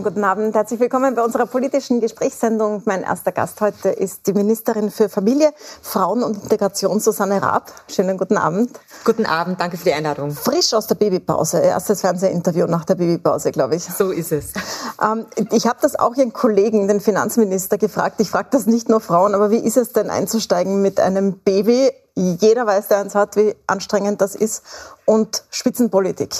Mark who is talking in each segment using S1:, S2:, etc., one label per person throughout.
S1: Schönen guten Abend. Herzlich willkommen bei unserer politischen Gesprächssendung. Mein erster Gast heute ist die Ministerin für Familie, Frauen und Integration, Susanne Raab. Schönen guten Abend.
S2: Guten Abend, danke für die Einladung.
S1: Frisch aus der Babypause. Erstes Fernsehinterview nach der Babypause, glaube ich.
S2: So ist es.
S1: Ähm, ich habe das auch Ihren Kollegen, den Finanzminister, gefragt. Ich frage das nicht nur Frauen, aber wie ist es denn einzusteigen mit einem Baby? Jeder weiß, der eins hat, wie anstrengend das ist. Und Spitzenpolitik.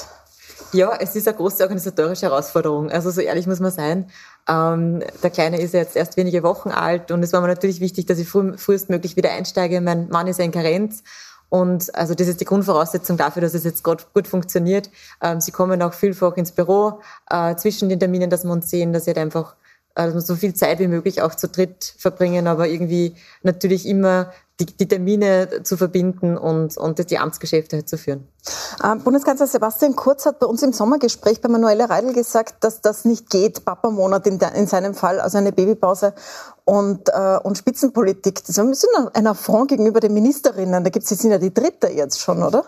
S2: Ja, es ist eine große organisatorische Herausforderung. Also so ehrlich muss man sein. Ähm, der Kleine ist jetzt erst wenige Wochen alt und es war mir natürlich wichtig, dass ich früh, frühestmöglich wieder einsteige. Mein Mann ist ja in Karenz. Und also das ist die Grundvoraussetzung dafür, dass es jetzt gut, funktioniert. Ähm, sie kommen auch vielfach ins Büro äh, zwischen den Terminen, dass wir uns sehen, dass sie halt einfach also so viel Zeit wie möglich auch zu dritt verbringen, aber irgendwie natürlich immer die, die Termine zu verbinden und, und die Amtsgeschäfte halt zu führen.
S1: Ähm, Bundeskanzler Sebastian Kurz hat bei uns im Sommergespräch bei Manuela Reidel gesagt, dass das nicht geht, Papa-Monat in, in, seinem Fall, also eine Babypause und, äh, und Spitzenpolitik. Das ist ein Affront gegenüber den Ministerinnen. Da gibt es, sind ja die dritte jetzt schon, oder?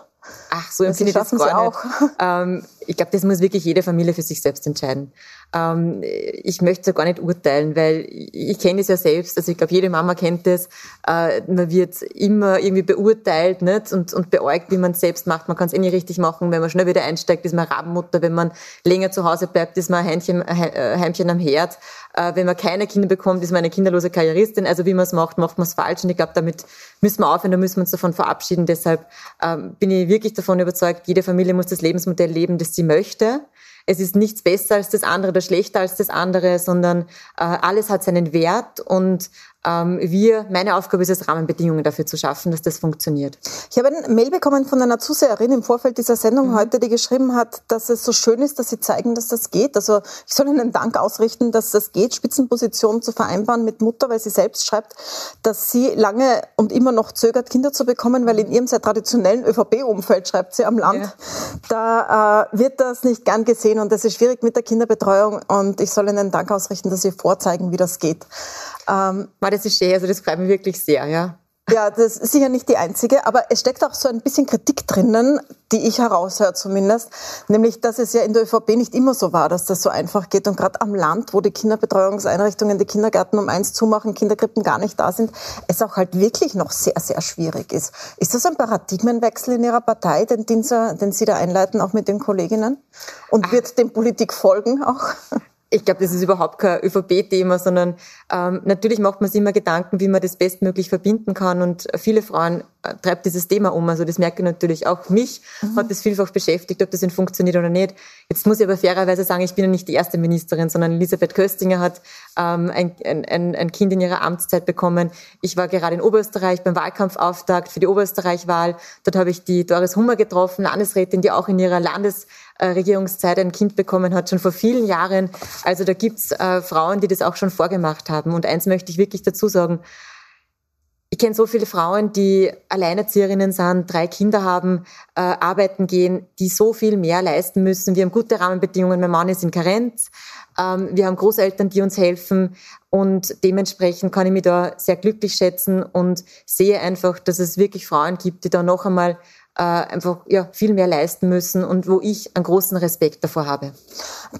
S2: Ach, so empfinde ich das gar nicht. Ähm, ich glaube, das muss wirklich jede Familie für sich selbst entscheiden. Ähm, ich möchte es gar nicht urteilen, weil ich kenne es ja selbst. Also ich glaube, jede Mama kennt es. Äh, man wird immer irgendwie beurteilt nicht? Und, und beäugt, wie man es selbst macht. Man kann es eh nicht richtig machen. Wenn man schnell wieder einsteigt, ist man Rabenmutter. Wenn man länger zu Hause bleibt, ist man ein Heimchen, äh, Heimchen am Herd. Äh, wenn man keine Kinder bekommt, ist man eine kinderlose Karrieristin. Also wie man es macht, macht man es falsch. Und ich glaube, damit müssen wir aufhören, da müssen wir uns davon verabschieden. Deshalb ähm, bin ich wirklich davon überzeugt, jede Familie muss das Lebensmodell leben, das sie möchte. Es ist nichts besser als das andere oder schlechter als das andere, sondern äh, alles hat seinen Wert und ähm, wir, meine Aufgabe ist es, Rahmenbedingungen dafür zu schaffen, dass das funktioniert.
S1: Ich habe ein Mail bekommen von einer Zuseherin im Vorfeld dieser Sendung mhm. heute, die geschrieben hat, dass es so schön ist, dass sie zeigen, dass das geht. Also ich soll Ihnen Dank ausrichten, dass das geht, Spitzenpositionen zu vereinbaren mit Mutter, weil sie selbst schreibt, dass sie lange und immer noch zögert, Kinder zu bekommen, weil in ihrem sehr traditionellen ÖVP-Umfeld, schreibt sie, am Land, ja. da äh, wird das nicht gern gesehen und das ist schwierig mit der Kinderbetreuung und ich soll Ihnen Dank ausrichten, dass Sie vorzeigen, wie das geht.
S2: Ähm, das ist schön, also das freut mich wirklich sehr, ja.
S1: Ja, das ist sicher nicht die einzige, aber es steckt auch so ein bisschen Kritik drinnen, die ich heraushöre zumindest, nämlich, dass es ja in der ÖVP nicht immer so war, dass das so einfach geht und gerade am Land, wo die Kinderbetreuungseinrichtungen, die Kindergärten um eins zumachen, Kinderkrippen gar nicht da sind, es auch halt wirklich noch sehr, sehr schwierig ist. Ist das ein Paradigmenwechsel in Ihrer Partei, den, den, Sie, den Sie da einleiten, auch mit den Kolleginnen? Und wird dem Politik folgen auch?
S2: Ich glaube, das ist überhaupt kein ÖVP-Thema, sondern ähm, natürlich macht man sich immer Gedanken, wie man das bestmöglich verbinden kann. Und viele Frauen treibt dieses Thema um. Also das merke ich natürlich auch. Mich mhm. hat das vielfach beschäftigt, ob das denn funktioniert oder nicht. Jetzt muss ich aber fairerweise sagen, ich bin ja nicht die erste Ministerin, sondern Elisabeth Köstinger hat ähm, ein, ein, ein Kind in ihrer Amtszeit bekommen. Ich war gerade in Oberösterreich beim Wahlkampfauftakt für die Oberösterreich-Wahl. Dort habe ich die Doris Hummer getroffen, Landesrätin, die auch in ihrer Landes Regierungszeit ein Kind bekommen hat, schon vor vielen Jahren. Also da gibt's äh, Frauen, die das auch schon vorgemacht haben. Und eins möchte ich wirklich dazu sagen. Ich kenne so viele Frauen, die Alleinerzieherinnen sind, drei Kinder haben, äh, arbeiten gehen, die so viel mehr leisten müssen. Wir haben gute Rahmenbedingungen. Mein Mann ist in Karenz. Ähm, wir haben Großeltern, die uns helfen. Und dementsprechend kann ich mich da sehr glücklich schätzen und sehe einfach, dass es wirklich Frauen gibt, die da noch einmal äh, einfach ja, viel mehr leisten müssen und wo ich einen großen Respekt davor habe.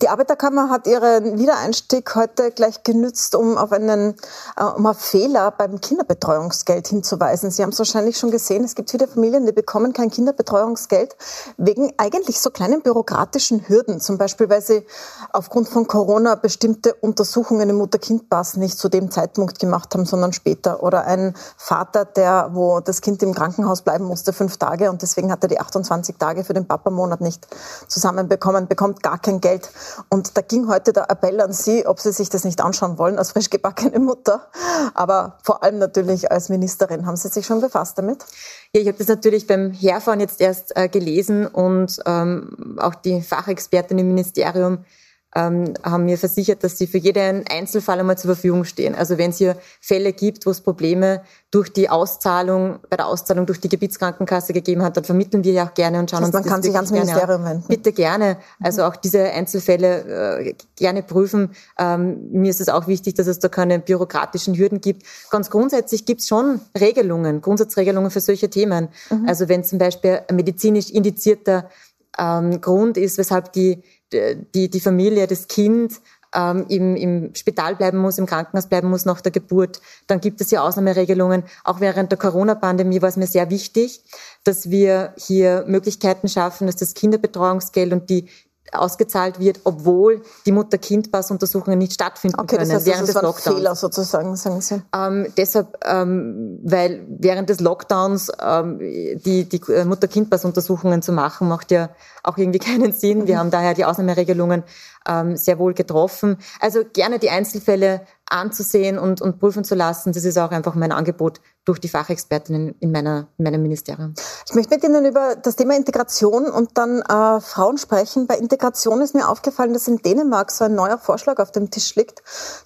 S1: Die Arbeiterkammer hat ihren Wiedereinstieg heute gleich genützt, um auf einen äh, um einen Fehler beim Kinderbetreuungsgeld hinzuweisen. Sie haben es wahrscheinlich schon gesehen, es gibt viele Familien, die bekommen kein Kinderbetreuungsgeld wegen eigentlich so kleinen bürokratischen Hürden. Zum Beispiel, weil sie aufgrund von Corona bestimmte Untersuchungen im Mutter-Kind-Pass nicht zu dem Zeitpunkt gemacht haben, sondern später. Oder ein Vater, der, wo das Kind im Krankenhaus bleiben musste, fünf Tage und deswegen hat er die 28 Tage für den Papa-Monat nicht zusammenbekommen, bekommt gar kein Geld. Und da ging heute der Appell an Sie, ob Sie sich das nicht anschauen wollen, als frisch gebackene Mutter, aber vor allem natürlich als Ministerin. Haben Sie sich schon befasst damit?
S2: Ja, ich habe das natürlich beim Herfahren jetzt erst äh, gelesen und ähm, auch die Fachexpertin im Ministerium ähm, haben mir versichert, dass sie für jeden Einzelfall einmal zur Verfügung stehen. Also wenn es hier Fälle gibt, wo es Probleme durch die Auszahlung, bei der Auszahlung durch die Gebietskrankenkasse gegeben hat, dann vermitteln wir ja auch gerne und schauen das
S1: heißt, uns man das kann sich ans Ministerium wenden.
S2: Bitte gerne. Also auch diese Einzelfälle äh, gerne prüfen. Ähm, mir ist es auch wichtig, dass es da keine bürokratischen Hürden gibt. Ganz grundsätzlich gibt es schon Regelungen, Grundsatzregelungen für solche Themen. Mhm. Also wenn zum Beispiel ein medizinisch indizierter ähm, Grund ist, weshalb die die, die Familie, das Kind ähm, im, im Spital bleiben muss, im Krankenhaus bleiben muss nach der Geburt. Dann gibt es hier Ausnahmeregelungen. Auch während der Corona-Pandemie war es mir sehr wichtig, dass wir hier Möglichkeiten schaffen, dass das Kinderbetreuungsgeld und die ausgezahlt wird, obwohl die Mutter-Kind-Pass-Untersuchungen nicht stattfinden
S1: okay,
S2: können
S1: das heißt,
S2: während
S1: das
S2: des Lockdowns.
S1: Ein Fehler sozusagen, sagen Sie.
S2: Ähm, deshalb, ähm, weil während des Lockdowns ähm, die, die äh, Mutter-Kind-Pass-Untersuchungen zu machen, macht ja auch irgendwie keinen Sinn. Wir mhm. haben daher die Ausnahmeregelungen ähm, sehr wohl getroffen. Also gerne die Einzelfälle anzusehen und, und prüfen zu lassen. Das ist auch einfach mein Angebot durch die Fachexpertinnen in, meiner, in meinem Ministerium.
S1: Ich möchte mit Ihnen über das Thema Integration und dann äh, Frauen sprechen. Bei Integration ist mir aufgefallen, dass in Dänemark so ein neuer Vorschlag auf dem Tisch liegt,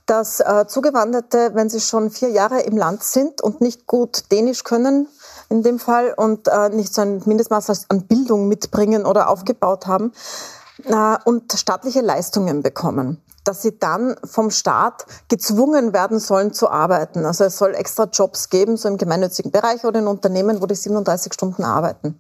S1: dass äh, Zugewanderte, wenn sie schon vier Jahre im Land sind und nicht gut Dänisch können, in dem Fall und äh, nicht so ein Mindestmaß an Bildung mitbringen oder aufgebaut haben und staatliche Leistungen bekommen dass sie dann vom Staat gezwungen werden sollen zu arbeiten. Also es soll extra Jobs geben, so im gemeinnützigen Bereich oder in Unternehmen, wo die 37 Stunden arbeiten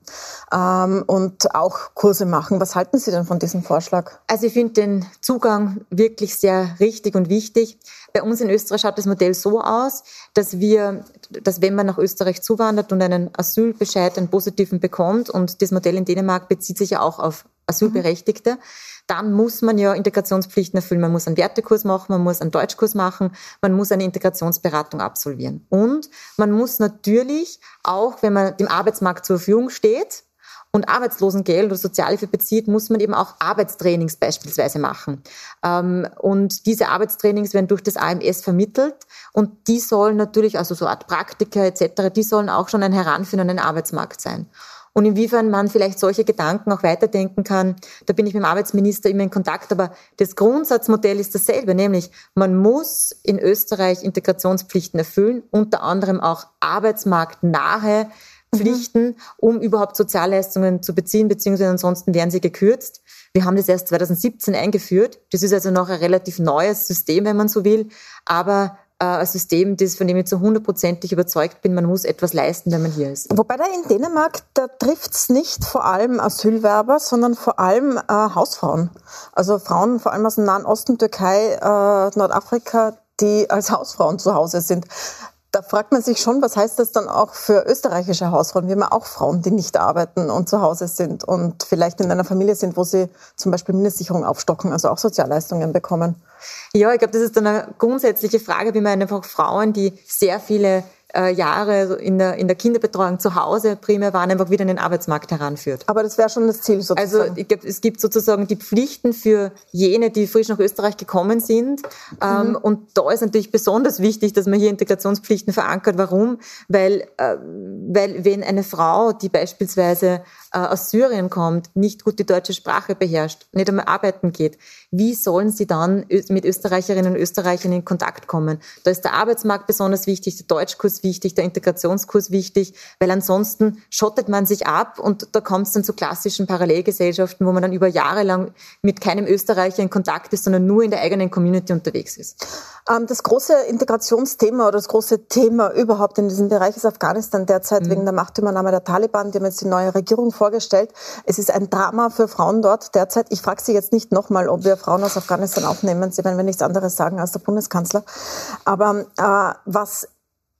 S1: ähm, und auch Kurse machen. Was halten Sie denn von diesem Vorschlag?
S2: Also ich finde den Zugang wirklich sehr richtig und wichtig. Bei uns in Österreich schaut das Modell so aus, dass wir, dass wenn man nach Österreich zuwandert und einen Asylbescheid, einen positiven bekommt, und das Modell in Dänemark bezieht sich ja auch auf Asylberechtigte, mhm dann muss man ja Integrationspflichten erfüllen. Man muss einen Wertekurs machen, man muss einen Deutschkurs machen, man muss eine Integrationsberatung absolvieren. Und man muss natürlich auch, wenn man dem Arbeitsmarkt zur Verfügung steht, und Arbeitslosengeld oder Sozialhilfe bezieht, muss man eben auch Arbeitstrainings beispielsweise machen. Ähm, und diese Arbeitstrainings werden durch das AMS vermittelt und die sollen natürlich, also so Art Praktika etc., die sollen auch schon ein Heranführen an den Arbeitsmarkt sein und inwiefern man vielleicht solche Gedanken auch weiterdenken kann. Da bin ich mit dem Arbeitsminister immer in Kontakt, aber das Grundsatzmodell ist dasselbe, nämlich man muss in Österreich Integrationspflichten erfüllen, unter anderem auch arbeitsmarktnahe mhm. Pflichten, um überhaupt Sozialleistungen zu beziehen, beziehungsweise ansonsten werden sie gekürzt. Wir haben das erst 2017 eingeführt. Das ist also noch ein relativ neues System, wenn man so will. Aber äh, ein System, das, von dem ich zu hundertprozentig überzeugt bin, man muss etwas leisten, wenn man hier ist.
S1: Wobei da in Dänemark, da trifft's nicht vor allem Asylwerber, sondern vor allem äh, Hausfrauen. Also Frauen vor allem aus dem Nahen Osten, Türkei, äh, Nordafrika, die als Hausfrauen zu Hause sind. Da fragt man sich schon, was heißt das dann auch für österreichische Hausfrauen? Wir haben auch Frauen, die nicht arbeiten und zu Hause sind und vielleicht in einer Familie sind, wo sie zum Beispiel Mindestsicherung aufstocken, also auch Sozialleistungen bekommen.
S2: Ja, ich glaube, das ist dann eine grundsätzliche Frage, wie man einfach Frauen, die sehr viele äh, Jahre in der, in der Kinderbetreuung zu Hause primär waren, einfach wieder in den Arbeitsmarkt heranführt.
S1: Aber das wäre schon das Ziel
S2: sozusagen. Also ich glaub, es gibt sozusagen die Pflichten für jene, die frisch nach Österreich gekommen sind. Ähm, mhm. Und da ist natürlich besonders wichtig, dass man hier Integrationspflichten verankert. Warum? Weil, äh, weil wenn eine Frau, die beispielsweise äh, aus Syrien kommt, nicht gut die deutsche Sprache beherrscht, nicht einmal arbeiten geht, wie sollen sie dann mit Österreicherinnen und Österreichern in Kontakt kommen? Da ist der Arbeitsmarkt besonders wichtig, der Deutschkurs wichtig, der Integrationskurs wichtig, weil ansonsten schottet man sich ab und da kommt es dann zu klassischen Parallelgesellschaften, wo man dann über Jahre lang mit keinem Österreicher in Kontakt ist, sondern nur in der eigenen Community unterwegs ist.
S1: Ähm, das große Integrationsthema oder das große Thema überhaupt in diesem Bereich ist Afghanistan derzeit mhm. wegen der Machtübernahme der Taliban. Die haben jetzt die neue Regierung vorgestellt. Es ist ein Drama für Frauen dort derzeit. Ich frage Sie jetzt nicht nochmal, ob wir Frauen aus Afghanistan aufnehmen. Sie werden mir nichts anderes sagen als der Bundeskanzler. Aber äh, was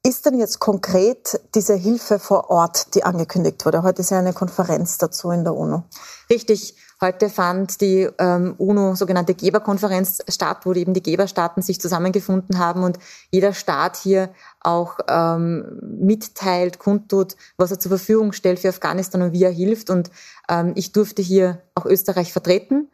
S1: ist denn jetzt konkret diese Hilfe vor Ort, die angekündigt wurde? Heute ist ja eine Konferenz dazu in der UNO.
S2: Richtig. Heute fand die ähm, UNO sogenannte Geberkonferenz statt, wo eben die Geberstaaten sich zusammengefunden haben und jeder Staat hier auch ähm, mitteilt, kundtut, was er zur Verfügung stellt für Afghanistan und wie er hilft. Und ähm, ich durfte hier auch Österreich vertreten.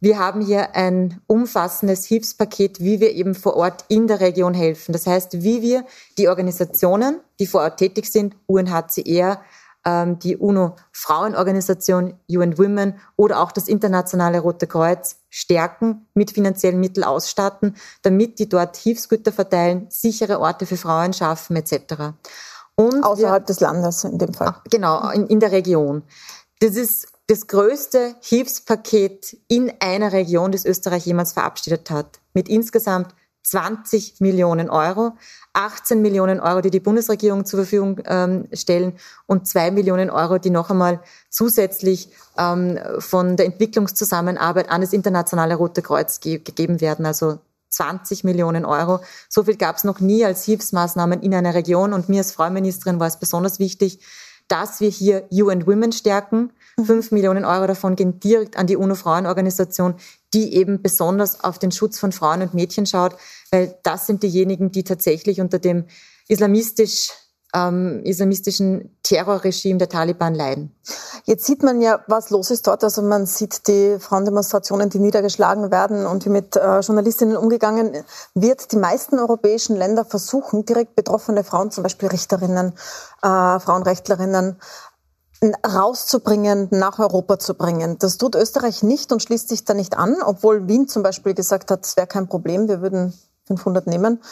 S2: Wir haben hier ein umfassendes Hilfspaket, wie wir eben vor Ort in der Region helfen. Das heißt, wie wir die Organisationen, die vor Ort tätig sind, UNHCR, ähm, die UNO-Frauenorganisation UN Women oder auch das Internationale Rote Kreuz stärken, mit finanziellen Mitteln ausstatten, damit die dort Hilfsgüter verteilen, sichere Orte für Frauen schaffen etc.
S1: Und Außerhalb wir, des Landes in dem Fall.
S2: Genau, in, in der Region. Das ist das größte Hilfspaket in einer Region, das Österreich jemals verabschiedet hat, mit insgesamt 20 Millionen Euro, 18 Millionen Euro, die die Bundesregierung zur Verfügung ähm, stellen und 2 Millionen Euro, die noch einmal zusätzlich ähm, von der Entwicklungszusammenarbeit an das Internationale Rote Kreuz ge gegeben werden. Also 20 Millionen Euro. So viel gab es noch nie als Hilfsmaßnahmen in einer Region. Und mir als Frauenministerin war es besonders wichtig, dass wir hier UN Women stärken. Fünf Millionen Euro davon gehen direkt an die UNO-Frauenorganisation, die eben besonders auf den Schutz von Frauen und Mädchen schaut, weil das sind diejenigen, die tatsächlich unter dem islamistisch ähm, islamistischen Terrorregime der Taliban leiden.
S1: Jetzt sieht man ja, was los ist dort. Also man sieht die Frauendemonstrationen, die niedergeschlagen werden und wie mit äh, Journalistinnen umgegangen wird. Die meisten europäischen Länder versuchen, direkt betroffene Frauen, zum Beispiel Richterinnen, äh, Frauenrechtlerinnen, rauszubringen, nach Europa zu bringen. Das tut Österreich nicht und schließt sich da nicht an, obwohl Wien zum Beispiel gesagt hat, es wäre kein Problem, wir würden 500 nehmen,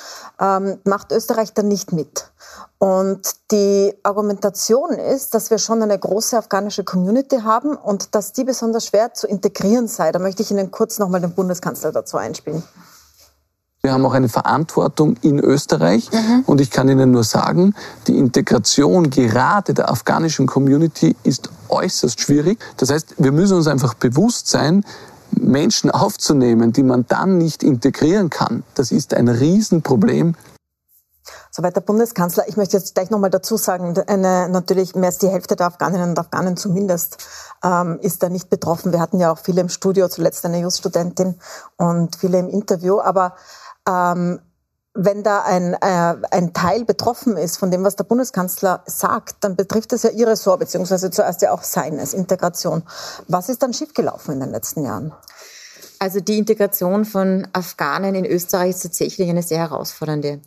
S1: ähm, macht Österreich da nicht mit. Und die Argumentation ist, dass wir schon eine große afghanische Community haben und dass die besonders schwer zu integrieren sei. Da möchte ich Ihnen kurz nochmal den Bundeskanzler dazu einspielen.
S3: Wir haben auch eine Verantwortung in Österreich mhm. und ich kann Ihnen nur sagen, die Integration gerade der afghanischen Community ist äußerst schwierig. Das heißt, wir müssen uns einfach bewusst sein, Menschen aufzunehmen, die man dann nicht integrieren kann, das ist ein Riesenproblem.
S1: Soweit der Bundeskanzler. Ich möchte jetzt gleich nochmal dazu sagen, eine, natürlich mehr als die Hälfte der Afghaninnen und Afghanen zumindest ähm, ist da nicht betroffen. Wir hatten ja auch viele im Studio, zuletzt eine Just-Studentin und viele im Interview. Aber ähm, wenn da ein, äh, ein Teil betroffen ist von dem, was der Bundeskanzler sagt, dann betrifft das ja Ihr Ressort, beziehungsweise zuerst ja auch seines, Integration. Was ist dann schiefgelaufen in den letzten Jahren?
S2: Also die Integration von Afghanen in Österreich ist tatsächlich eine sehr herausfordernde.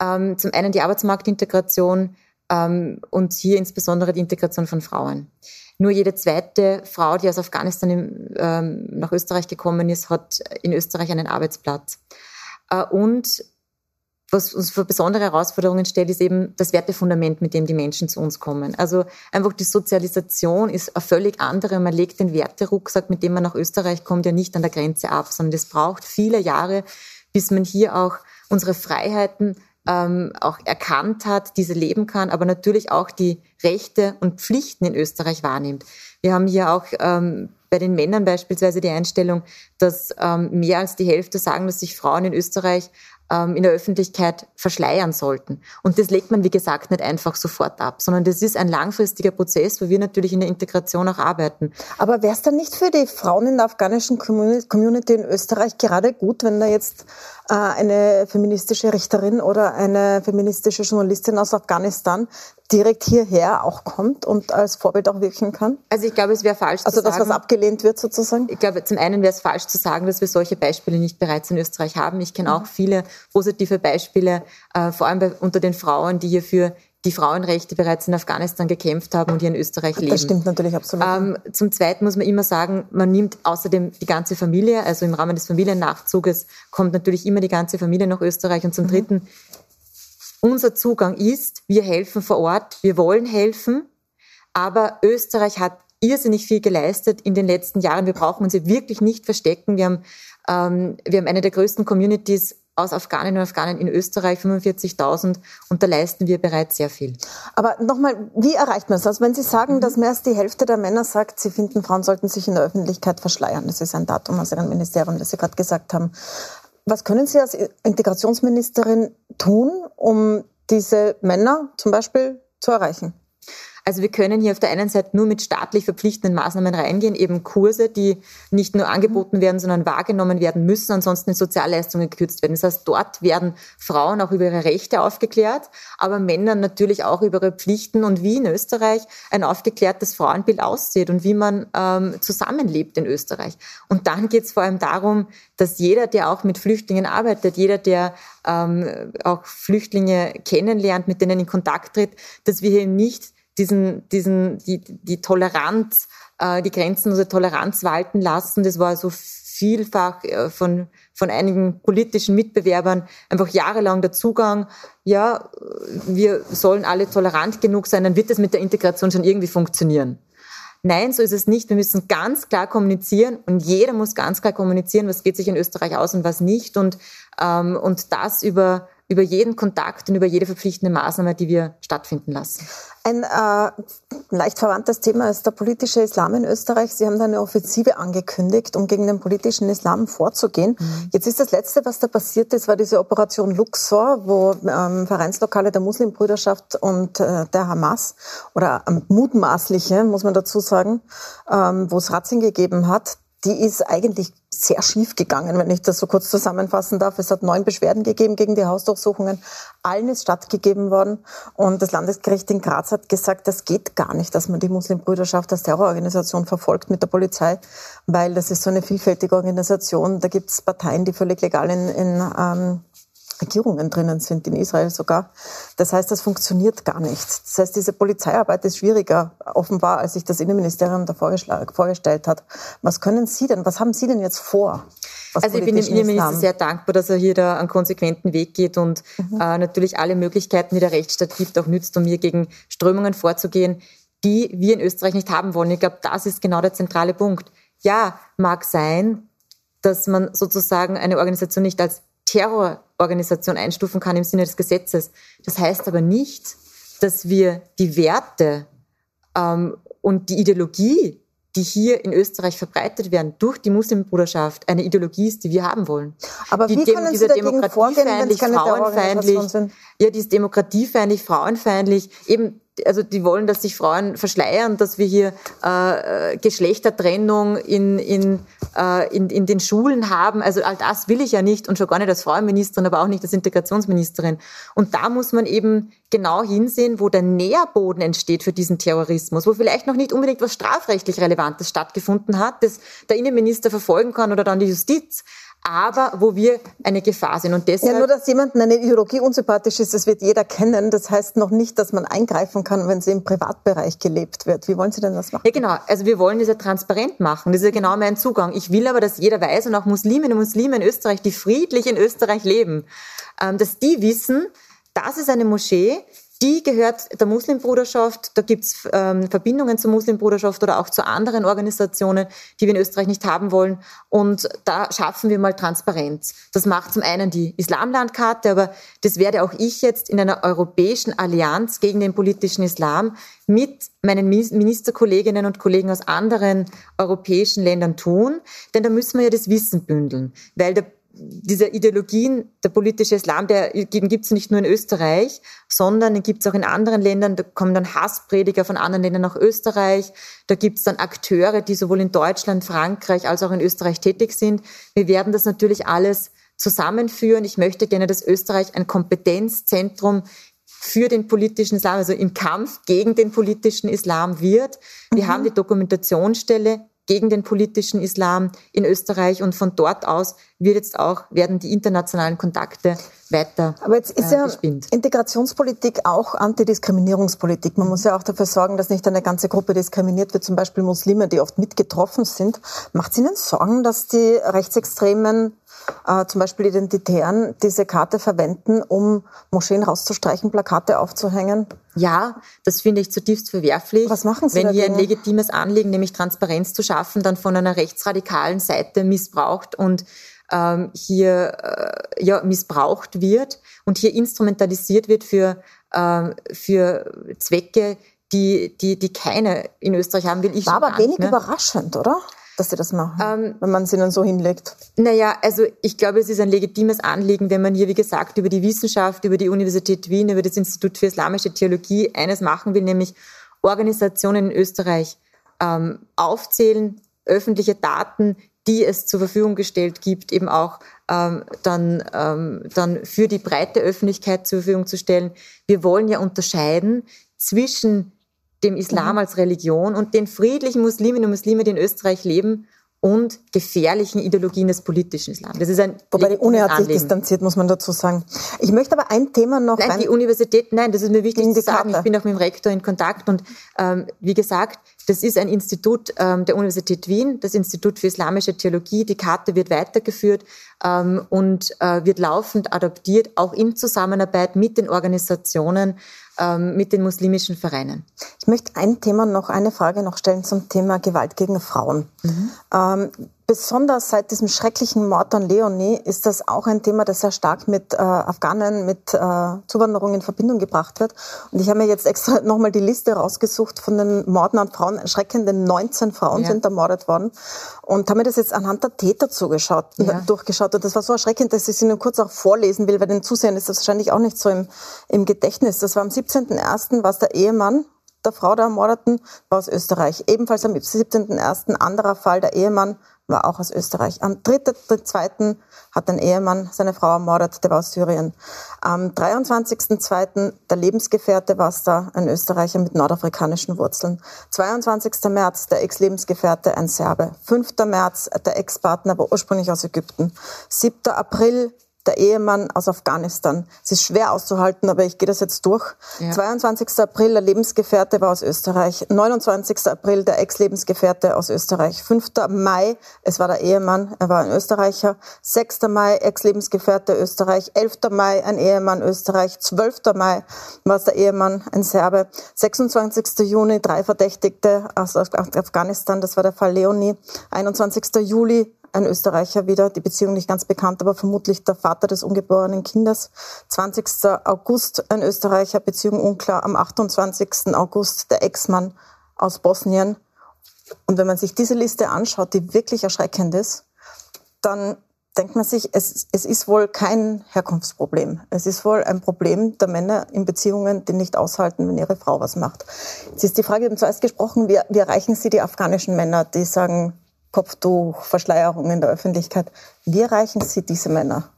S2: Ähm, zum einen die Arbeitsmarktintegration ähm, und hier insbesondere die Integration von Frauen. Nur jede zweite Frau, die aus Afghanistan im, ähm, nach Österreich gekommen ist, hat in Österreich einen Arbeitsplatz. Äh, und was uns für besondere Herausforderungen stellt, ist eben das Wertefundament, mit dem die Menschen zu uns kommen. Also einfach die Sozialisation ist eine völlig andere. Man legt den Werterucksack, mit dem man nach Österreich kommt, ja nicht an der Grenze ab, sondern es braucht viele Jahre, bis man hier auch unsere Freiheiten ähm, auch erkannt hat, diese leben kann, aber natürlich auch die Rechte und Pflichten in Österreich wahrnimmt. Wir haben hier auch ähm, bei den Männern beispielsweise die Einstellung, dass ähm, mehr als die Hälfte sagen, dass sich Frauen in Österreich ähm, in der Öffentlichkeit verschleiern sollten. Und das legt man, wie gesagt, nicht einfach sofort ab, sondern das ist ein langfristiger Prozess, wo wir natürlich in der Integration auch arbeiten.
S1: Aber wäre es dann nicht für die Frauen in der afghanischen Community in Österreich gerade gut, wenn da jetzt eine feministische Richterin oder eine feministische Journalistin aus Afghanistan direkt hierher auch kommt und als Vorbild auch wirken kann?
S2: Also ich glaube, es wäre falsch
S1: also zu sagen. Also das, was abgelehnt wird sozusagen?
S2: Ich glaube, zum einen wäre es falsch zu sagen, dass wir solche Beispiele nicht bereits in Österreich haben. Ich kenne auch mhm. viele positive Beispiele, äh, vor allem bei, unter den Frauen, die hier für die Frauenrechte bereits in Afghanistan gekämpft haben und hier in Österreich leben.
S1: Das stimmt natürlich absolut. Ähm,
S2: zum Zweiten muss man immer sagen, man nimmt außerdem die ganze Familie, also im Rahmen des Familiennachzuges kommt natürlich immer die ganze Familie nach Österreich. Und zum mhm. Dritten, unser Zugang ist, wir helfen vor Ort, wir wollen helfen, aber Österreich hat irrsinnig viel geleistet in den letzten Jahren. Wir brauchen uns hier wirklich nicht verstecken. Wir haben, ähm, wir haben eine der größten Communities aus Afghaninnen und Afghanen in Österreich 45.000 und da leisten wir bereits sehr viel.
S1: Aber nochmal, wie erreicht man das? Also wenn Sie sagen, mhm. dass mehr als die Hälfte der Männer sagt, sie finden, Frauen sollten sich in der Öffentlichkeit verschleiern, das ist ein Datum aus Ihrem Ministerium, das Sie gerade gesagt haben. Was können Sie als Integrationsministerin tun, um diese Männer zum Beispiel zu erreichen?
S2: Also wir können hier auf der einen Seite nur mit staatlich verpflichtenden Maßnahmen reingehen, eben Kurse, die nicht nur angeboten werden, sondern wahrgenommen werden müssen, ansonsten in Sozialleistungen gekürzt werden. Das heißt, dort werden Frauen auch über ihre Rechte aufgeklärt, aber Männer natürlich auch über ihre Pflichten und wie in Österreich ein aufgeklärtes Frauenbild aussieht und wie man ähm, zusammenlebt in Österreich. Und dann geht es vor allem darum, dass jeder, der auch mit Flüchtlingen arbeitet, jeder, der ähm, auch Flüchtlinge kennenlernt, mit denen in Kontakt tritt, dass wir hier nicht diesen, diesen, die, die Toleranz, äh, die Grenzen der Toleranz walten lassen. Das war so vielfach äh, von, von einigen politischen Mitbewerbern einfach jahrelang der Zugang. Ja, wir sollen alle tolerant genug sein, dann wird es mit der Integration schon irgendwie funktionieren. Nein, so ist es nicht. Wir müssen ganz klar kommunizieren und jeder muss ganz klar kommunizieren, was geht sich in Österreich aus und was nicht und, ähm, und das über über jeden Kontakt und über jede verpflichtende Maßnahme, die wir stattfinden lassen.
S1: Ein äh, leicht verwandtes Thema ist der politische Islam in Österreich. Sie haben da eine Offensive angekündigt, um gegen den politischen Islam vorzugehen. Mhm. Jetzt ist das Letzte, was da passiert ist, war diese Operation Luxor, wo ähm, Vereinslokale der Muslimbrüderschaft und äh, der Hamas oder ähm, mutmaßliche, muss man dazu sagen, ähm, wo es Razzien gegeben hat die ist eigentlich sehr schief gegangen, wenn ich das so kurz zusammenfassen darf. Es hat neun Beschwerden gegeben gegen die Hausdurchsuchungen. Allen ist stattgegeben worden. Und das Landesgericht in Graz hat gesagt, das geht gar nicht, dass man die Muslimbrüderschaft als Terrororganisation verfolgt mit der Polizei, weil das ist so eine vielfältige Organisation. Da gibt es Parteien, die völlig legal in, in ähm, Regierungen drinnen sind, in Israel sogar. Das heißt, das funktioniert gar nicht. Das heißt, diese Polizeiarbeit ist schwieriger, offenbar, als sich das Innenministerium da vorgestellt hat. Was können Sie denn, was haben Sie denn jetzt vor?
S2: Also ich bin dem Innenminister sehr dankbar, dass er hier da einen konsequenten Weg geht und mhm. äh, natürlich alle Möglichkeiten, die der Rechtsstaat gibt, auch nützt, um hier gegen Strömungen vorzugehen, die wir in Österreich nicht haben wollen. Ich glaube, das ist genau der zentrale Punkt. Ja, mag sein, dass man sozusagen eine Organisation nicht als Terrororganisation einstufen kann im Sinne des Gesetzes. Das heißt aber nicht, dass wir die Werte ähm, und die Ideologie, die hier in Österreich verbreitet werden durch die Muslimbruderschaft, eine Ideologie ist, die wir haben wollen.
S1: Aber
S2: die
S1: wie können Sie dagegen vorgehen, wenn es keine frauenfeindlich, sind?
S2: Ja, die ist demokratiefeindlich, frauenfeindlich, eben also die wollen, dass sich Frauen verschleiern, dass wir hier äh, Geschlechtertrennung in, in, äh, in, in den Schulen haben. Also all das will ich ja nicht und schon gar nicht als Frauenministerin, aber auch nicht als Integrationsministerin. Und da muss man eben genau hinsehen, wo der Nährboden entsteht für diesen Terrorismus, wo vielleicht noch nicht unbedingt was strafrechtlich Relevantes stattgefunden hat, das der Innenminister verfolgen kann oder dann die Justiz aber wo wir eine Gefahr sind. Und deshalb
S1: ja, nur, dass jemandem eine Ideologie unsympathisch ist, das wird jeder kennen. Das heißt noch nicht, dass man eingreifen kann, wenn sie im Privatbereich gelebt wird. Wie wollen Sie denn das machen?
S2: Ja, genau. Also wir wollen das ja transparent machen. Das ist ja genau mein Zugang. Ich will aber, dass jeder weiß und auch Musliminnen und Muslime in Österreich, die friedlich in Österreich leben, ähm, dass die wissen, das ist eine Moschee, die gehört der Muslimbruderschaft. Da gibt's ähm, Verbindungen zur Muslimbruderschaft oder auch zu anderen Organisationen, die wir in Österreich nicht haben wollen. Und da schaffen wir mal Transparenz. Das macht zum einen die Islamlandkarte, aber das werde auch ich jetzt in einer europäischen Allianz gegen den politischen Islam mit meinen Ministerkolleginnen und Kollegen aus anderen europäischen Ländern tun. Denn da müssen wir ja das Wissen bündeln. Weil der diese Ideologien, der politische Islam, der, den gibt es nicht nur in Österreich, sondern den gibt es auch in anderen Ländern. Da kommen dann Hassprediger von anderen Ländern nach Österreich. Da gibt es dann Akteure, die sowohl in Deutschland, Frankreich als auch in Österreich tätig sind. Wir werden das natürlich alles zusammenführen. Ich möchte gerne, dass Österreich ein Kompetenzzentrum für den politischen Islam, also im Kampf gegen den politischen Islam wird. Wir mhm. haben die Dokumentationsstelle gegen den politischen Islam in Österreich und von dort aus wird jetzt auch, werden die internationalen Kontakte weiter
S1: Aber jetzt ist äh, ja gespinnt. Integrationspolitik auch Antidiskriminierungspolitik. Man muss ja auch dafür sorgen, dass nicht eine ganze Gruppe diskriminiert wird, zum Beispiel Muslime, die oft mitgetroffen sind. Macht es Ihnen Sorgen, dass die Rechtsextremen äh, zum Beispiel Identitären diese Karte verwenden, um Moscheen rauszustreichen, Plakate aufzuhängen?
S2: Ja, das finde ich zutiefst verwerflich.
S1: Was machen Sie
S2: Wenn hier ein legitimes Anliegen, nämlich Transparenz zu schaffen, dann von einer rechtsradikalen Seite missbraucht und ähm, hier äh, ja, missbraucht wird und hier instrumentalisiert wird für, äh, für Zwecke, die, die, die keine in Österreich haben will.
S1: Ich War aber wenig mehr. überraschend, oder? Dass sie das machen, ähm, wenn man sie dann so hinlegt?
S2: Naja, also ich glaube, es ist ein legitimes Anliegen, wenn man hier, wie gesagt, über die Wissenschaft, über die Universität Wien, über das Institut für Islamische Theologie eines machen will, nämlich Organisationen in Österreich ähm, aufzählen, öffentliche Daten, die es zur Verfügung gestellt gibt, eben auch ähm, dann, ähm, dann für die breite Öffentlichkeit zur Verfügung zu stellen. Wir wollen ja unterscheiden zwischen dem Islam mhm. als Religion und den friedlichen Musliminnen und Muslimen, die in Österreich leben und gefährlichen Ideologien des politischen Islam.
S1: Das ist ein Wobei die Uni hat sich distanziert, muss man dazu sagen. Ich möchte aber ein Thema noch...
S2: Nein, die Universität, nein, das ist mir wichtig zu sagen. Ich bin auch mit dem Rektor in Kontakt und ähm, wie gesagt, das ist ein Institut ähm, der Universität Wien, das Institut für Islamische Theologie. Die Karte wird weitergeführt ähm, und äh, wird laufend adaptiert, auch in Zusammenarbeit mit den Organisationen ähm, mit den muslimischen Vereinen.
S1: Ich möchte ein Thema noch, eine Frage noch stellen zum Thema Gewalt gegen Frauen. Mhm. Ähm, besonders seit diesem schrecklichen Mord an Leonie ist das auch ein Thema, das sehr stark mit äh, Afghanen, mit äh, Zuwanderung in Verbindung gebracht wird. Und ich habe mir jetzt extra nochmal die Liste rausgesucht von den Morden an Frauen. Erschreckende 19 Frauen ja. sind ermordet worden. Und habe mir das jetzt anhand der Täter zugeschaut, ja. durchgeschaut. Und das war so erschreckend, dass ich sie nur kurz auch vorlesen will, weil den Zusehern ist das wahrscheinlich auch nicht so im, im Gedächtnis. Das war am 17.01. war es der Ehemann der Frau der Ermordeten, war aus Österreich. Ebenfalls am 17.01. anderer Fall, der Ehemann war auch aus Österreich. Am 3.2. hat ein Ehemann seine Frau ermordet, der war aus Syrien. Am 23.2. der Lebensgefährte war es da, ein Österreicher mit nordafrikanischen Wurzeln. 22. März der Ex-Lebensgefährte, ein Serbe. 5. März der Ex-Partner war ursprünglich aus Ägypten. 7. April der Ehemann aus Afghanistan. Es ist schwer auszuhalten, aber ich gehe das jetzt durch. Ja. 22. April, der Lebensgefährte war aus Österreich. 29. April, der Ex-Lebensgefährte aus Österreich. 5. Mai, es war der Ehemann, er war ein Österreicher. 6. Mai, Ex-Lebensgefährte Österreich. 11. Mai, ein Ehemann Österreich. 12. Mai war es der Ehemann, ein Serbe. 26. Juni, drei Verdächtigte aus Afghanistan, das war der Fall Leonie. 21. Juli, ein Österreicher wieder, die Beziehung nicht ganz bekannt, aber vermutlich der Vater des ungeborenen Kindes. 20. August ein Österreicher, Beziehung unklar. Am 28. August der Ex-Mann aus Bosnien. Und wenn man sich diese Liste anschaut, die wirklich erschreckend ist, dann denkt man sich, es, es ist wohl kein Herkunftsproblem. Es ist wohl ein Problem der Männer in Beziehungen, die nicht aushalten, wenn ihre Frau was macht. Jetzt ist die Frage, wir haben zuerst gesprochen, wie, wie erreichen Sie die afghanischen Männer, die sagen, Kopftuch, Verschleierung in der Öffentlichkeit. Wie erreichen Sie diese Männer?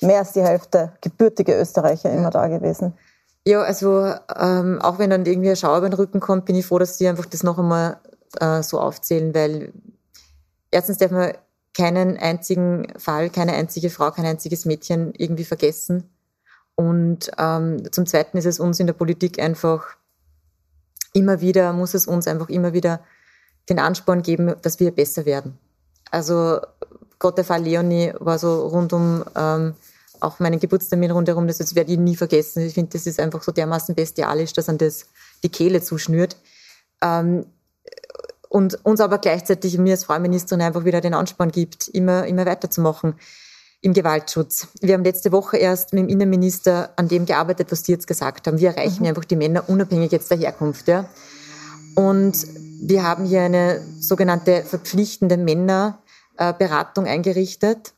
S1: Mehr als die Hälfte gebürtige Österreicher immer da gewesen.
S2: Ja, also ähm, auch wenn dann irgendwie ein Schauer über den Rücken kommt, bin ich froh, dass Sie einfach das noch einmal äh, so aufzählen, weil erstens darf man keinen einzigen Fall, keine einzige Frau, kein einziges Mädchen irgendwie vergessen. Und ähm, zum Zweiten ist es uns in der Politik einfach immer wieder, muss es uns einfach immer wieder den Ansporn geben, dass wir besser werden. Also Gott der Fall Leonie war so rund um ähm, auch meinen Geburtstermin rundherum, das, das werde ich nie vergessen. Ich finde, das ist einfach so dermaßen bestialisch, dass an das die Kehle zuschnürt. Ähm, und uns aber gleichzeitig mir als Frau Ministerin einfach wieder den Ansporn gibt, immer, immer weiterzumachen im Gewaltschutz. Wir haben letzte Woche erst mit dem Innenminister an dem gearbeitet, was Sie jetzt gesagt haben. Wir erreichen mhm. einfach die Männer unabhängig jetzt der Herkunft. Ja. Und wir haben hier eine sogenannte verpflichtende Männerberatung eingerichtet.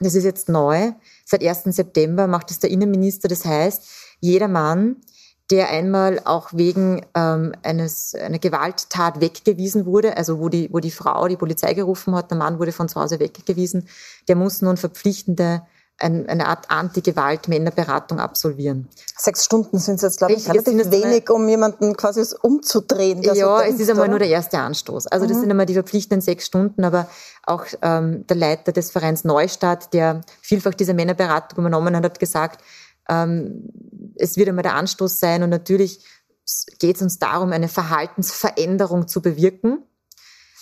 S2: Das ist jetzt neu. Seit 1. September macht es der Innenminister. Das heißt, jeder Mann, der einmal auch wegen ähm, eines, einer Gewalttat weggewiesen wurde, also wo die, wo die Frau die Polizei gerufen hat, der Mann wurde von zu Hause weggewiesen, der muss nun verpflichtende ein, eine Art Anti-Gewalt-Männerberatung absolvieren.
S1: Sechs Stunden sind es jetzt, glaube ich, relativ wenig, um jemanden quasi umzudrehen.
S2: Ja, so es ist einmal nur der erste Anstoß. Also mhm. das sind einmal die verpflichtenden sechs Stunden, aber auch ähm, der Leiter des Vereins Neustadt, der vielfach diese Männerberatung übernommen hat, hat gesagt, ähm, es wird einmal der Anstoß sein und natürlich geht es uns darum, eine Verhaltensveränderung zu bewirken.